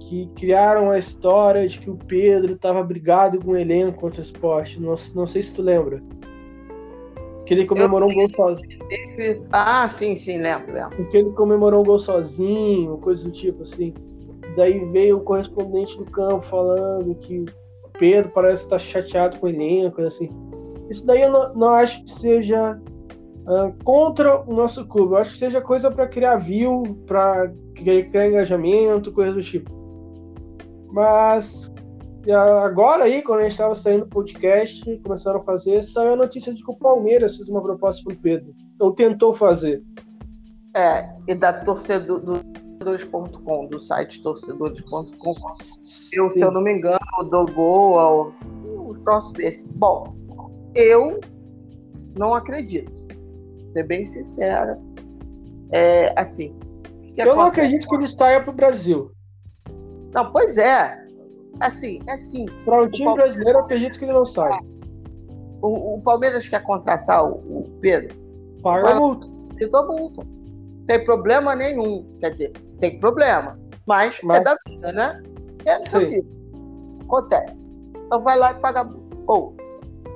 que criaram a história de que o Pedro estava brigado com o elenco contra o esporte. Não, não sei se tu lembra. Que ele comemorou Eu... um gol sozinho. Ah, sim, sim, lembro, lembro. Porque ele comemorou um gol sozinho, coisa do tipo assim. Daí veio o correspondente do campo falando que o Pedro parece estar chateado com o elenco, assim. Isso daí eu não, não acho que seja uh, contra o nosso clube. Eu acho que seja coisa para criar view, para criar engajamento, coisa do tipo. Mas agora aí, quando a gente estava saindo do podcast, começaram a fazer, saiu a notícia de que o Palmeiras fez uma proposta para o Pedro. Ou tentou fazer. É, e da torcedor do torcedores.com, do site torcedores.com. Eu, se eu não me engano, do gol ao um troço desse. Bom, eu não acredito. Ser bem sincera. É, assim. eu não acredito que ele saia para o Brasil. Não, pois é. Assim, é assim. Para o time Palmeiras... brasileiro, eu acredito que ele não saia. O, o Palmeiras quer contratar o, o Pedro. Paga a multa. Citou a multa. Tem problema nenhum. Quer dizer, tem problema. Mas, é mas... é da vida, né? É da vida. Acontece. Então vai lá e paga a multa. Ou,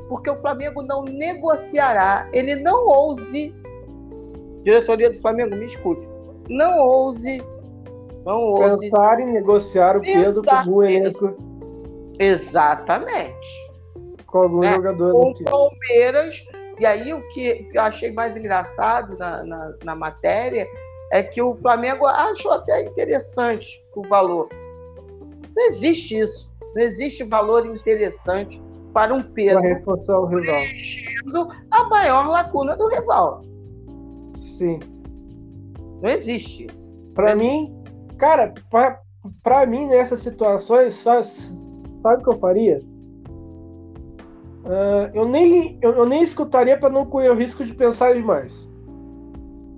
porque o Flamengo não negociará, ele não ouse, diretoria do Flamengo, me escute, não ouse, não ouse. Pensar em negociar o Pedro com o elenco. Exatamente. Com algum né? jogador Com o Palmeiras, e aí o que eu achei mais engraçado na, na, na matéria é que o Flamengo achou até interessante o valor. Não existe isso. Não existe valor interessante para um Pedro para reforçar o rival. a maior lacuna do rival. Sim. Não existe. Para mim, cara, para mim nessas situações, sabe, sabe o que eu faria? Uh, eu, nem, eu, eu, nem escutaria para não correr o risco de pensar demais.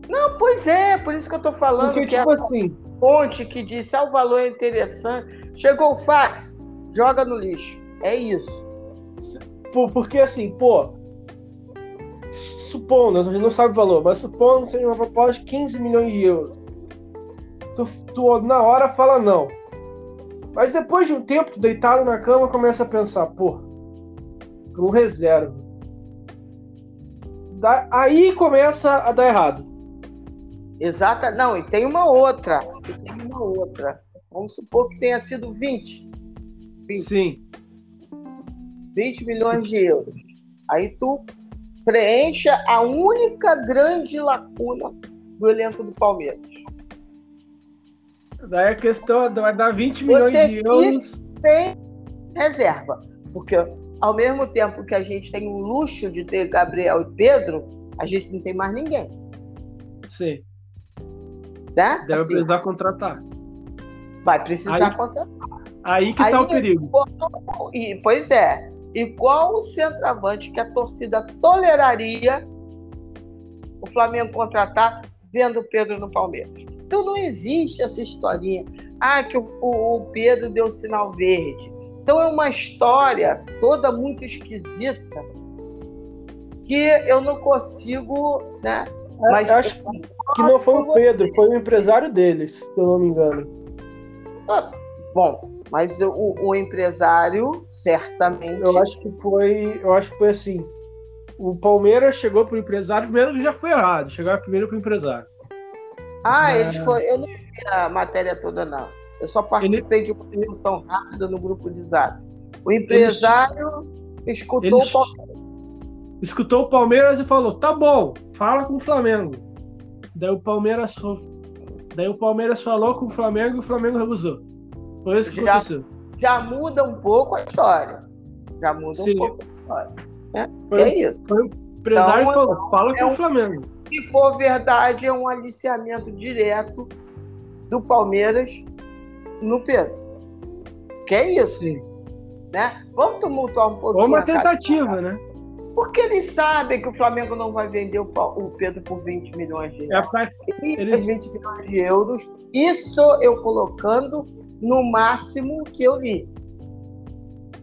Não, pois é, por isso que eu tô falando Porque, que tipo assim, fonte que disse ah, o valor é interessante. Chegou o fax, joga no lixo. É isso. Porque assim, pô, supondo, a gente não sabe o valor, mas supondo que seja uma proposta de 15 milhões de euros. Tu, tu na hora fala não. Mas depois de um tempo, tu deitado na cama, começa a pensar, pô, um reserva. Da, aí começa a dar errado. Exata, não, e tem uma outra. Tem uma uma outra. Vamos supor que tenha sido 20. 20. Sim. 20 milhões de euros. Aí tu preencha a única grande lacuna do elenco do Palmeiras. Daí a questão vai dar 20 milhões Você de euros. Tem reserva. Porque ao mesmo tempo que a gente tem o luxo de ter Gabriel e Pedro, a gente não tem mais ninguém. Sim. Né? Deve assim, precisar contratar. Vai precisar aí, contratar. Aí que está o perigo. E, pois é. E qual o centroavante que a torcida toleraria o Flamengo contratar vendo o Pedro no Palmeiras? Então não existe essa historinha. Ah, que o, o Pedro deu sinal verde. Então é uma história toda muito esquisita que eu não consigo, né? É, Mas acho que não foi o Pedro, foi o empresário deles, se eu não me engano. Ah, bom, mas o, o, empresário certamente. Eu acho que foi, eu acho que foi assim. O Palmeiras chegou pro empresário, primeiro já foi errado, chegaram primeiro pro empresário. Ah, eles foram. Eu não vi a matéria toda, não. Eu só participei de uma discussão rápida no grupo de zap. O empresário Eles... escutou Eles... o Palmeiras. Escutou o Palmeiras e falou: tá bom, fala com o Flamengo. Daí o Palmeiras, Daí o Palmeiras falou com o Flamengo e o Flamengo recusou. Foi isso que já, aconteceu. Já muda um pouco a história. Já muda Sim. um pouco a história. Né? Foi, é isso. Foi o empresário então, falou: fala é com o Flamengo. Se for verdade, é um aliciamento direto do Palmeiras no Pedro. Que é isso. Sim. Né? Vamos tumultuar um pouquinho. Ou uma tentativa, né? Porque eles sabem que o Flamengo não vai vender o Pedro por 20 milhões de euros. É, eles... 20 milhões de euros. Isso eu colocando no máximo que eu li.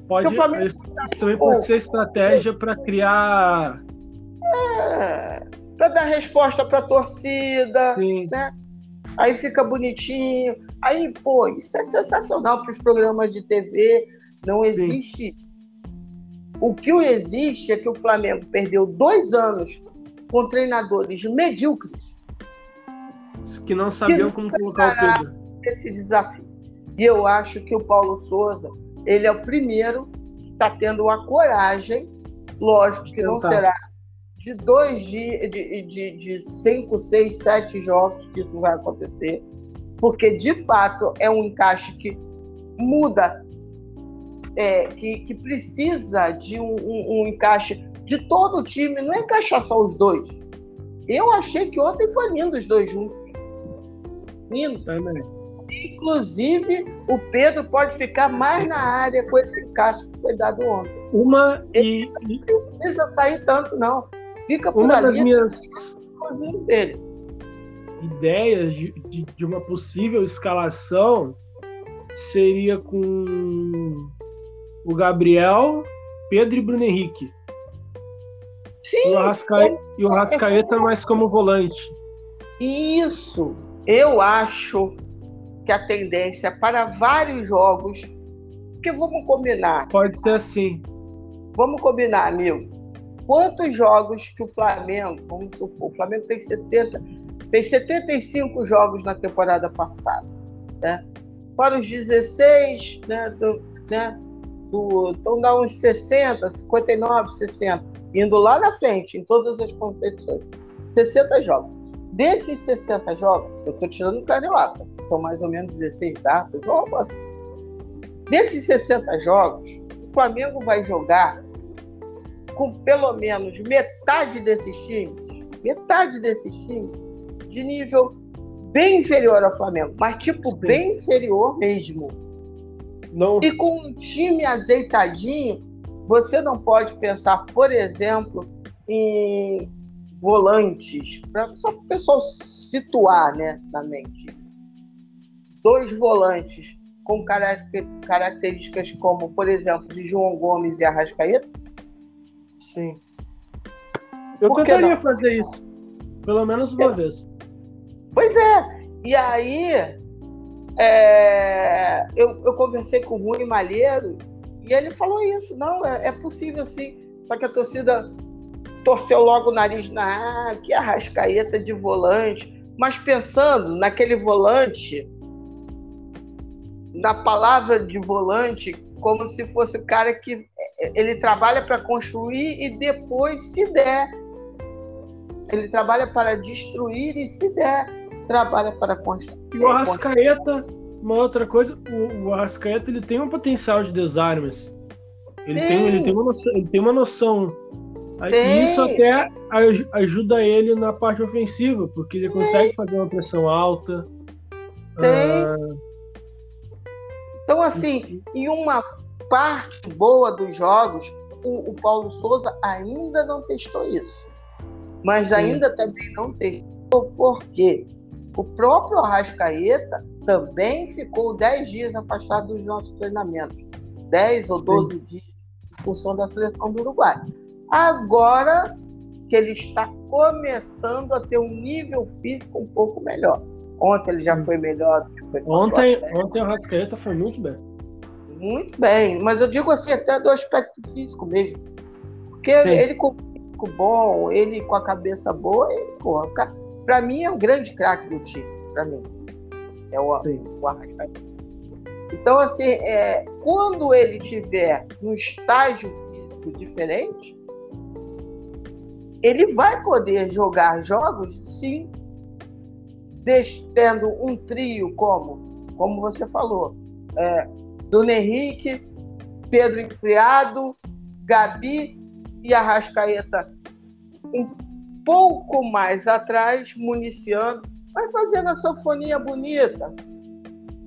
Pode, Flamengo... isso, também pode ser estratégia para criar. É, para dar resposta para a torcida. Sim. Né? aí fica bonitinho. Aí, pô, isso é sensacional para os programas de TV. Não existe. Sim. O que existe é que o Flamengo perdeu dois anos com treinadores medíocres. Que não sabiam que como colocar o Pedro. Esse desafio. E eu acho que o Paulo Souza, ele é o primeiro que está tendo a coragem, lógico que não será de dois dias, de, de, de cinco, seis, sete jogos que isso vai acontecer, porque de fato é um encaixe que muda, é, que, que precisa de um, um, um encaixe de todo o time, não é encaixar só os dois. Eu achei que ontem foi lindo os dois juntos. Lindo. Também. Inclusive, o Pedro pode ficar mais na área com esse encaixe que foi dado ontem. Uma e. Ele não precisa sair tanto, não. Fica por Uma ali, das minhas dele. ideias de, de, de, uma possível escalação seria com o Gabriel, Pedro e Bruno Henrique. Sim. O Arrascaeta, e o Arrascaeta mais como volante. Isso. Eu acho que a tendência para vários jogos. Porque vamos combinar. Pode ser assim. Vamos combinar, amigo quantos jogos que o Flamengo, vamos supor, o Flamengo tem 70, fez 75 jogos na temporada passada, né? Para os 16, né, do, né, do, então dá uns 60, 59, 60, indo lá na frente, em todas as competições. 60 jogos. Desses 60 jogos, eu estou tirando o Carioca, são mais ou menos 16 datas, ou algo assim. Desses 60 jogos, o Flamengo vai jogar com pelo menos metade desses times, metade desses times, de nível bem inferior ao Flamengo, mas tipo Sim. bem inferior mesmo. Não. E com um time azeitadinho, você não pode pensar, por exemplo, em volantes, pra, só para o pessoal situar né, na mente. Dois volantes com características como, por exemplo, de João Gomes e Arrascaeta, Sim. Eu tentaria fazer isso. Pelo menos uma vez. Pois é. E aí, é... eu, eu conversei com o Rui Malheiro e ele falou isso. Não, é, é possível sim. Só que a torcida torceu logo o nariz na ah, que arrascaeta de volante. Mas pensando naquele volante na palavra de volante como se fosse o cara que ele trabalha para construir e depois, se der, ele trabalha para destruir e se der, trabalha para construir. E o Arrascaeta, uma outra coisa, o, o Arrascaeta ele tem um potencial de desarmes. Ele tem, tem ele tem uma noção, ele tem uma noção. Tem. Isso até ajuda ele na parte ofensiva, porque ele consegue fazer uma pressão alta. Tem. Ah, então, assim, em uma parte boa dos jogos, o, o Paulo Souza ainda não testou isso. Mas ainda Sim. também não testou porque o próprio Arrascaeta também ficou 10 dias afastado dos nossos treinamentos. 10 ou 12 Sim. dias em função da seleção do Uruguai. Agora que ele está começando a ter um nível físico um pouco melhor. Ontem ele já foi melhor do que foi Ontem, ontem o Rascaeta foi muito bem. Muito bem, mas eu digo assim, até do aspecto físico mesmo. Porque Sim. ele com o físico bom, ele com a cabeça boa, ele, porra, pra mim é um grande craque do time, pra mim. É o, o Arrascaeta. Então, assim, é, quando ele tiver um estágio físico diferente, ele vai poder jogar jogos, sim, tendo um trio como, como você falou, é, Dona Henrique, Pedro Enfriado, Gabi e Arrascaeta. Um pouco mais atrás, municiando, vai fazendo a sanfonia bonita,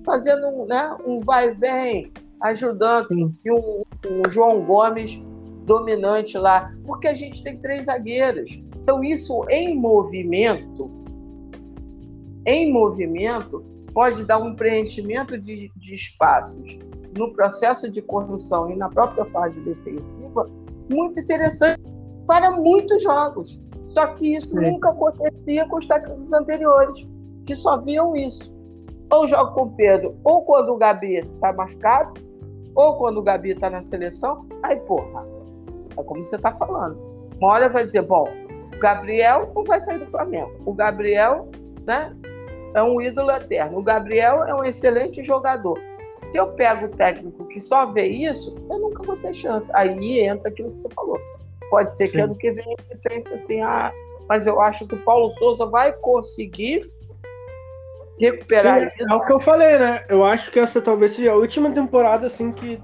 fazendo né, um vai bem, ajudando, e um, um João Gomes dominante lá, porque a gente tem três zagueiros. Então, isso em movimento em movimento pode dar um preenchimento de, de espaços no processo de construção e na própria fase defensiva muito interessante para muitos jogos. Só que isso Sim. nunca acontecia com os técnicos anteriores, que só viam isso. Ou joga com o Pedro, ou quando o Gabi está machucado, ou quando o Gabi está na seleção, aí, porra, é como você está falando. Uma hora vai dizer, bom, o Gabriel não vai sair do Flamengo. O Gabriel, né, é um ídolo eterno. O Gabriel é um excelente jogador. Se eu pego o técnico que só vê isso, eu nunca vou ter chance. Aí entra aquilo que você falou. Pode ser Sim. que ano que vem ele pense assim, ah, mas eu acho que o Paulo Souza vai conseguir recuperar Sim, isso. É o que eu falei, né? Eu acho que essa talvez seja a última temporada assim que,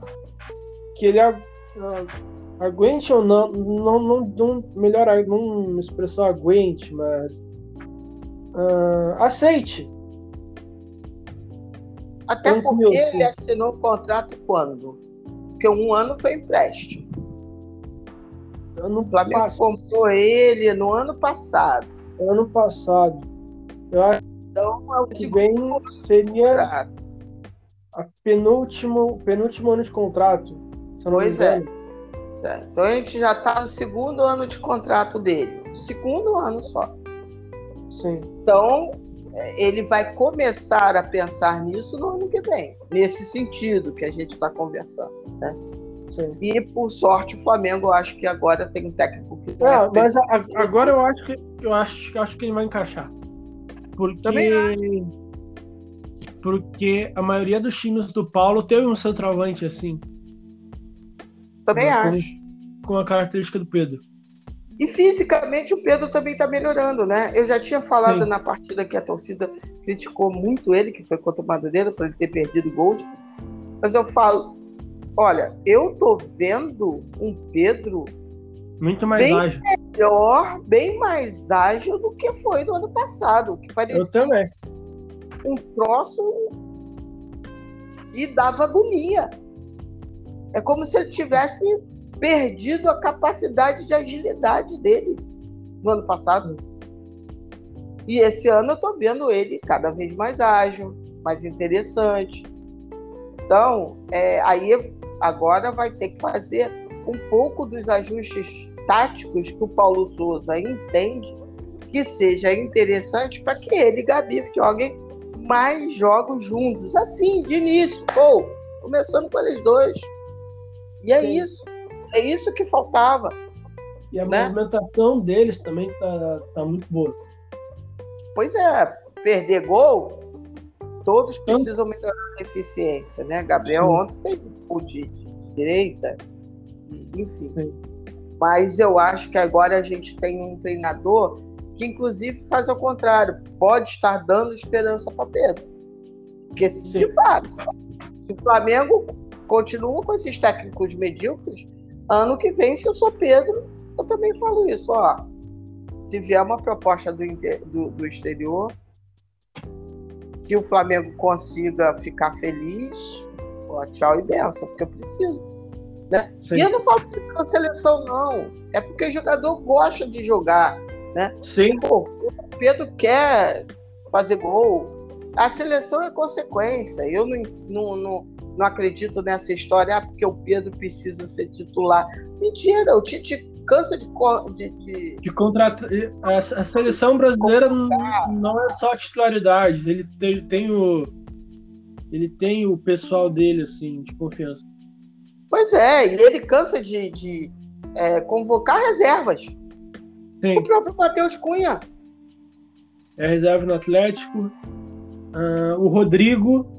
que ele aguente ou não, não, não, não melhor não expressão aguente, mas uh, aceite. Até porque ele assinou o contrato quando? Porque um ano foi empréstimo. Ano o Flamengo pass... comprou ele no ano passado. Ano passado. Eu acho então, é o que vem seria a penúltimo, penúltimo ano de contrato. pois é. é. Então a gente já está no segundo ano de contrato dele. Segundo ano só. Sim. Então, é, ele vai começar a pensar nisso no ano que vem, nesse sentido que a gente está conversando. Né? Sim. E por sorte o Flamengo, eu acho que agora tem um técnico que. É, é mas a, agora eu acho que eu acho, acho que ele vai encaixar. Porque. Também Porque a maioria dos times do Paulo teve um centroavante assim. Também com, acho. Com a característica do Pedro. E fisicamente o Pedro também está melhorando, né? Eu já tinha falado Sim. na partida que a torcida criticou muito ele, que foi contra o Madureira, por ele ter perdido gols. Mas eu falo, olha, eu tô vendo um Pedro muito mais bem ágil. melhor, bem mais ágil do que foi no ano passado. Que parecia eu também. Um troço que dava agonia. É como se ele tivesse perdido a capacidade de agilidade dele no ano passado. E esse ano eu estou vendo ele cada vez mais ágil, mais interessante. Então, é, aí agora vai ter que fazer um pouco dos ajustes táticos que o Paulo Souza entende que seja interessante para que ele e Gabi joguem mais jogos juntos, assim, de início, ou começando com eles dois. E é Sim. isso. É isso que faltava. E a né? movimentação deles também tá, tá muito boa. Pois é, perder gol Todos precisam melhorar a eficiência, né? Gabriel ontem fez o de, de direita, enfim. Sim. Mas eu acho que agora a gente tem um treinador que, inclusive, faz ao contrário, pode estar dando esperança para Pedro. Porque, se, de fato, se o Flamengo continua com esses técnicos medíocres, ano que vem, se eu sou Pedro, eu também falo isso. Ó, se vier uma proposta do, do, do exterior, que o Flamengo consiga ficar feliz, ó, tchau e benção, porque eu preciso. Né? E eu não falo da seleção, não. É porque o jogador gosta de jogar. Né? Sim. Pô, o Pedro quer fazer gol. A seleção é consequência. Eu não, não, não, não acredito nessa história, ah, porque o Pedro precisa ser titular. Mentira, o Tite cansa de. de, de... de contratar. A, a, seleção brasileira não, não é só titularidade. Ele tem, tem o. Ele tem o pessoal dele, assim, de confiança. Pois é, e ele cansa de, de é, convocar reservas. Sim. O próprio Matheus Cunha. É reserva no Atlético. Uh, o Rodrigo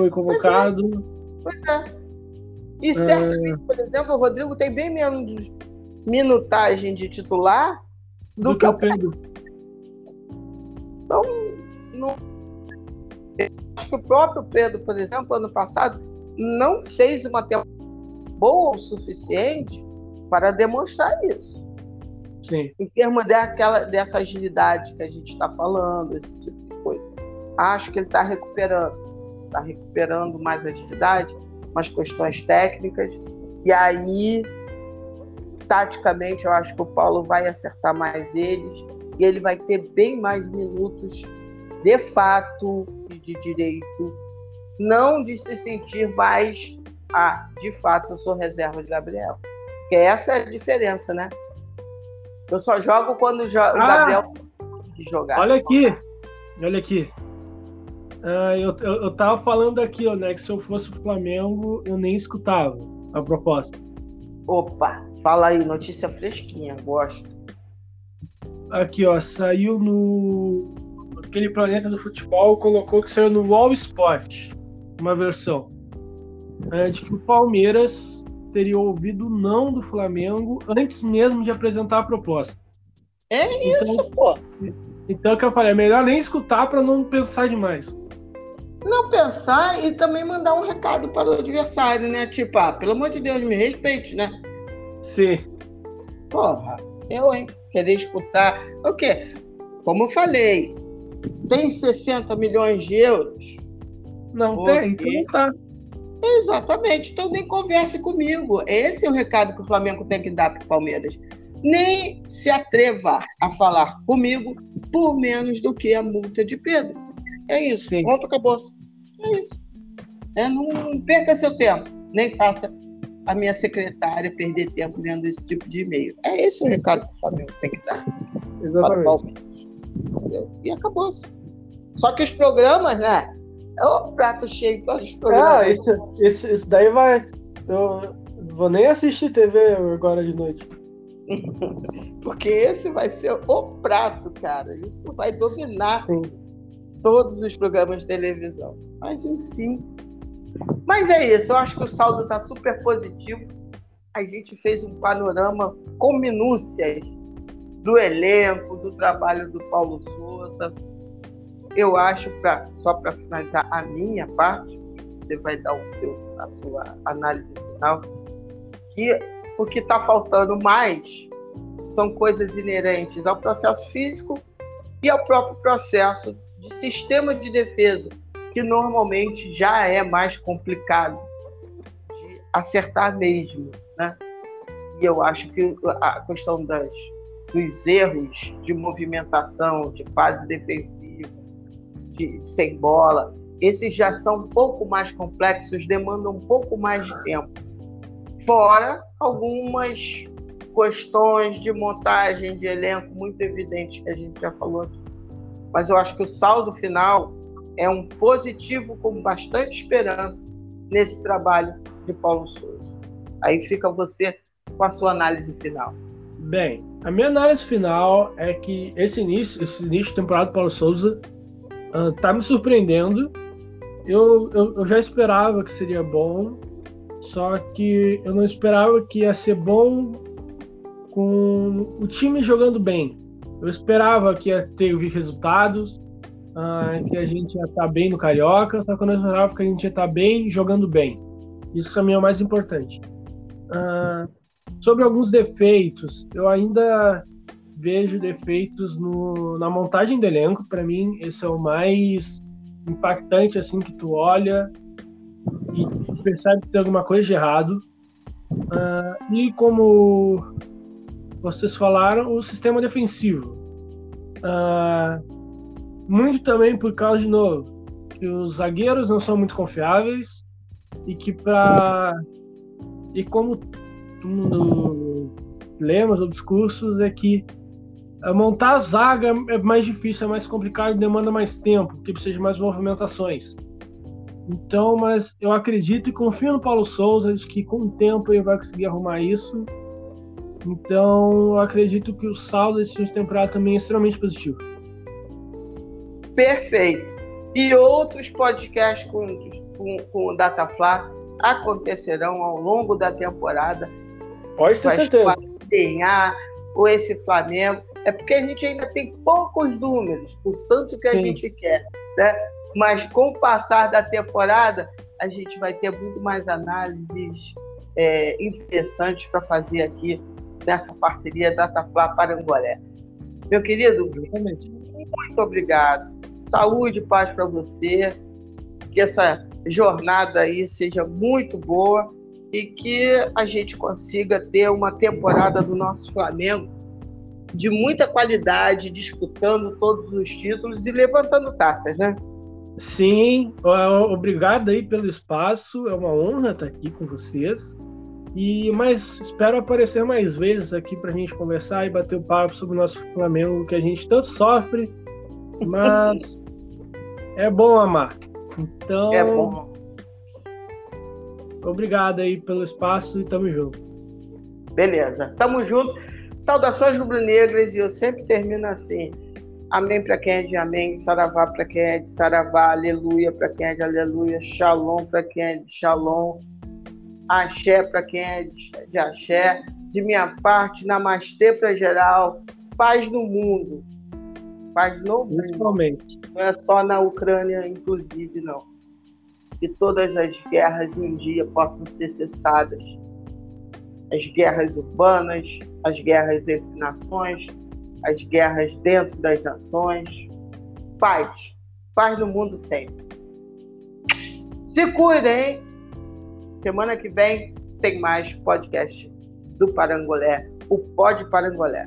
foi convocado. Pois é. Pois é. E certamente, por exemplo, o Rodrigo tem bem menos minutagem de titular do, do que, o Pedro. Então, não... acho que o próprio Pedro, por exemplo, ano passado, não fez uma temporada boa o suficiente para demonstrar isso. Sim. Em termos daquela, dessa agilidade que a gente está falando, esse tipo de coisa. Acho que ele está recuperando. Está recuperando mais agilidade, mais questões técnicas. E aí, taticamente, eu acho que o Paulo vai acertar mais eles. E ele vai ter bem mais minutos de fato e de direito. Não de se sentir mais ah, de fato eu sou reserva de Gabriel. Porque essa é a diferença, né? Eu só jogo quando jo ah, o Gabriel jogar. Olha aqui, olha aqui. Ah, eu, eu, eu tava falando aqui, ó, né, que se eu fosse o Flamengo, eu nem escutava a proposta. Opa, fala aí, notícia fresquinha, gosto. Aqui, ó, saiu no aquele planeta do futebol, colocou que saiu no Wall Sport, uma versão é, de que o Palmeiras teria ouvido o não do Flamengo antes mesmo de apresentar a proposta. É então, isso, pô. Então, é que eu falei, é melhor nem escutar para não pensar demais. Não pensar e também mandar um recado para o adversário, né? Tipo, ah, pelo amor de Deus, me respeite, né? Sim. Porra, eu, hein? Querer escutar. O quê? Como eu falei, tem 60 milhões de euros? Não tem, então não tá. Exatamente. Então nem converse comigo. Esse é o recado que o Flamengo tem que dar para o Palmeiras. Nem se atreva a falar comigo por menos do que a multa de Pedro. É isso. Sim. Ponto, acabou. É isso. É, não perca seu tempo. Nem faça a minha secretária perder tempo lendo esse tipo de e-mail. É esse o recado que o Flamengo tem que dar. Exatamente. E acabou-se. Só que os programas, né? É o prato cheio para os programas. Ah, isso, isso, isso daí vai. Eu vou nem assistir TV agora de noite. Porque esse vai ser o prato, cara. Isso vai dominar Sim. Todos os programas de televisão. Mas enfim. Mas é isso, eu acho que o saldo está super positivo. A gente fez um panorama com minúcias do elenco, do trabalho do Paulo Souza eu acho, pra, só para finalizar a minha parte, você vai dar o seu, a sua análise final, que o que está faltando mais são coisas inerentes ao processo físico e ao próprio processo sistema de defesa, que normalmente já é mais complicado de acertar mesmo, né? E eu acho que a questão das, dos erros de movimentação, de fase defensiva, de, sem bola, esses já são um pouco mais complexos, demandam um pouco mais de tempo. Fora algumas questões de montagem de elenco muito evidentes que a gente já falou aqui. Mas eu acho que o saldo final é um positivo com bastante esperança nesse trabalho de Paulo Souza. Aí fica você com a sua análise final. Bem, a minha análise final é que esse início, esse início de temporada do Paulo Souza uh, tá me surpreendendo eu, eu, eu já esperava que seria bom, só que eu não esperava que ia ser bom com o time jogando bem. Eu esperava que ia ter resultados, uh, que a gente ia estar bem no Carioca, só que eu não esperava que a gente ia estar bem jogando bem. Isso para mim é o mais importante. Uh, sobre alguns defeitos, eu ainda vejo defeitos no, na montagem do elenco. Para mim, esse é o mais impactante, assim, que tu olha e percebe que tem alguma coisa de errado. Uh, e como vocês falaram, o sistema defensivo. Uh, muito também por causa, de novo, que os zagueiros não são muito confiáveis e que para e como todo mundo lemos ou discursos é que eh, montar a zaga é mais difícil, é mais complicado, demanda mais tempo, porque precisa de mais movimentações. Então, mas eu acredito e confio no Paulo Souza de que com o tempo ele vai conseguir arrumar isso. Então, eu acredito que o saldo desse de temporada também é extremamente positivo. Perfeito. E outros podcasts com, com, com o Dataflá acontecerão ao longo da temporada. Pode ter certeza. Desenhar ou esse Flamengo. É porque a gente ainda tem poucos números, por tanto que Sim. a gente quer. Né? Mas com o passar da temporada, a gente vai ter muito mais análises é, interessantes para fazer aqui nessa parceria Dataflá Parangolé. Meu querido, muito obrigado. Saúde e paz para você. Que essa jornada aí seja muito boa e que a gente consiga ter uma temporada do nosso Flamengo de muita qualidade, disputando todos os títulos e levantando taças, né? Sim, obrigado aí pelo espaço, é uma honra estar aqui com vocês. E mas espero aparecer mais vezes aqui para a gente conversar e bater o papo sobre o nosso Flamengo que a gente tanto sofre, mas é bom amar. Então. É bom. Obrigado aí pelo espaço e tamo junto. Beleza, tamo junto. Saudações rubro-negras e eu sempre termino assim. Amém para quem é de amém, saravá para quem é de saravá, aleluia para quem é de aleluia, shalom para quem é de shalom, axé para quem é de, de axé. De minha parte, namastê para geral, paz no mundo. Paz no mundo. Principalmente. Não é só na Ucrânia, inclusive, não. Que todas as guerras um dia possam ser cessadas. As guerras urbanas, as guerras entre nações, as guerras dentro das nações. Paz. Paz no mundo sempre. Se cuidem, hein? Semana que vem tem mais podcast do Parangolé, o Pod Parangolé.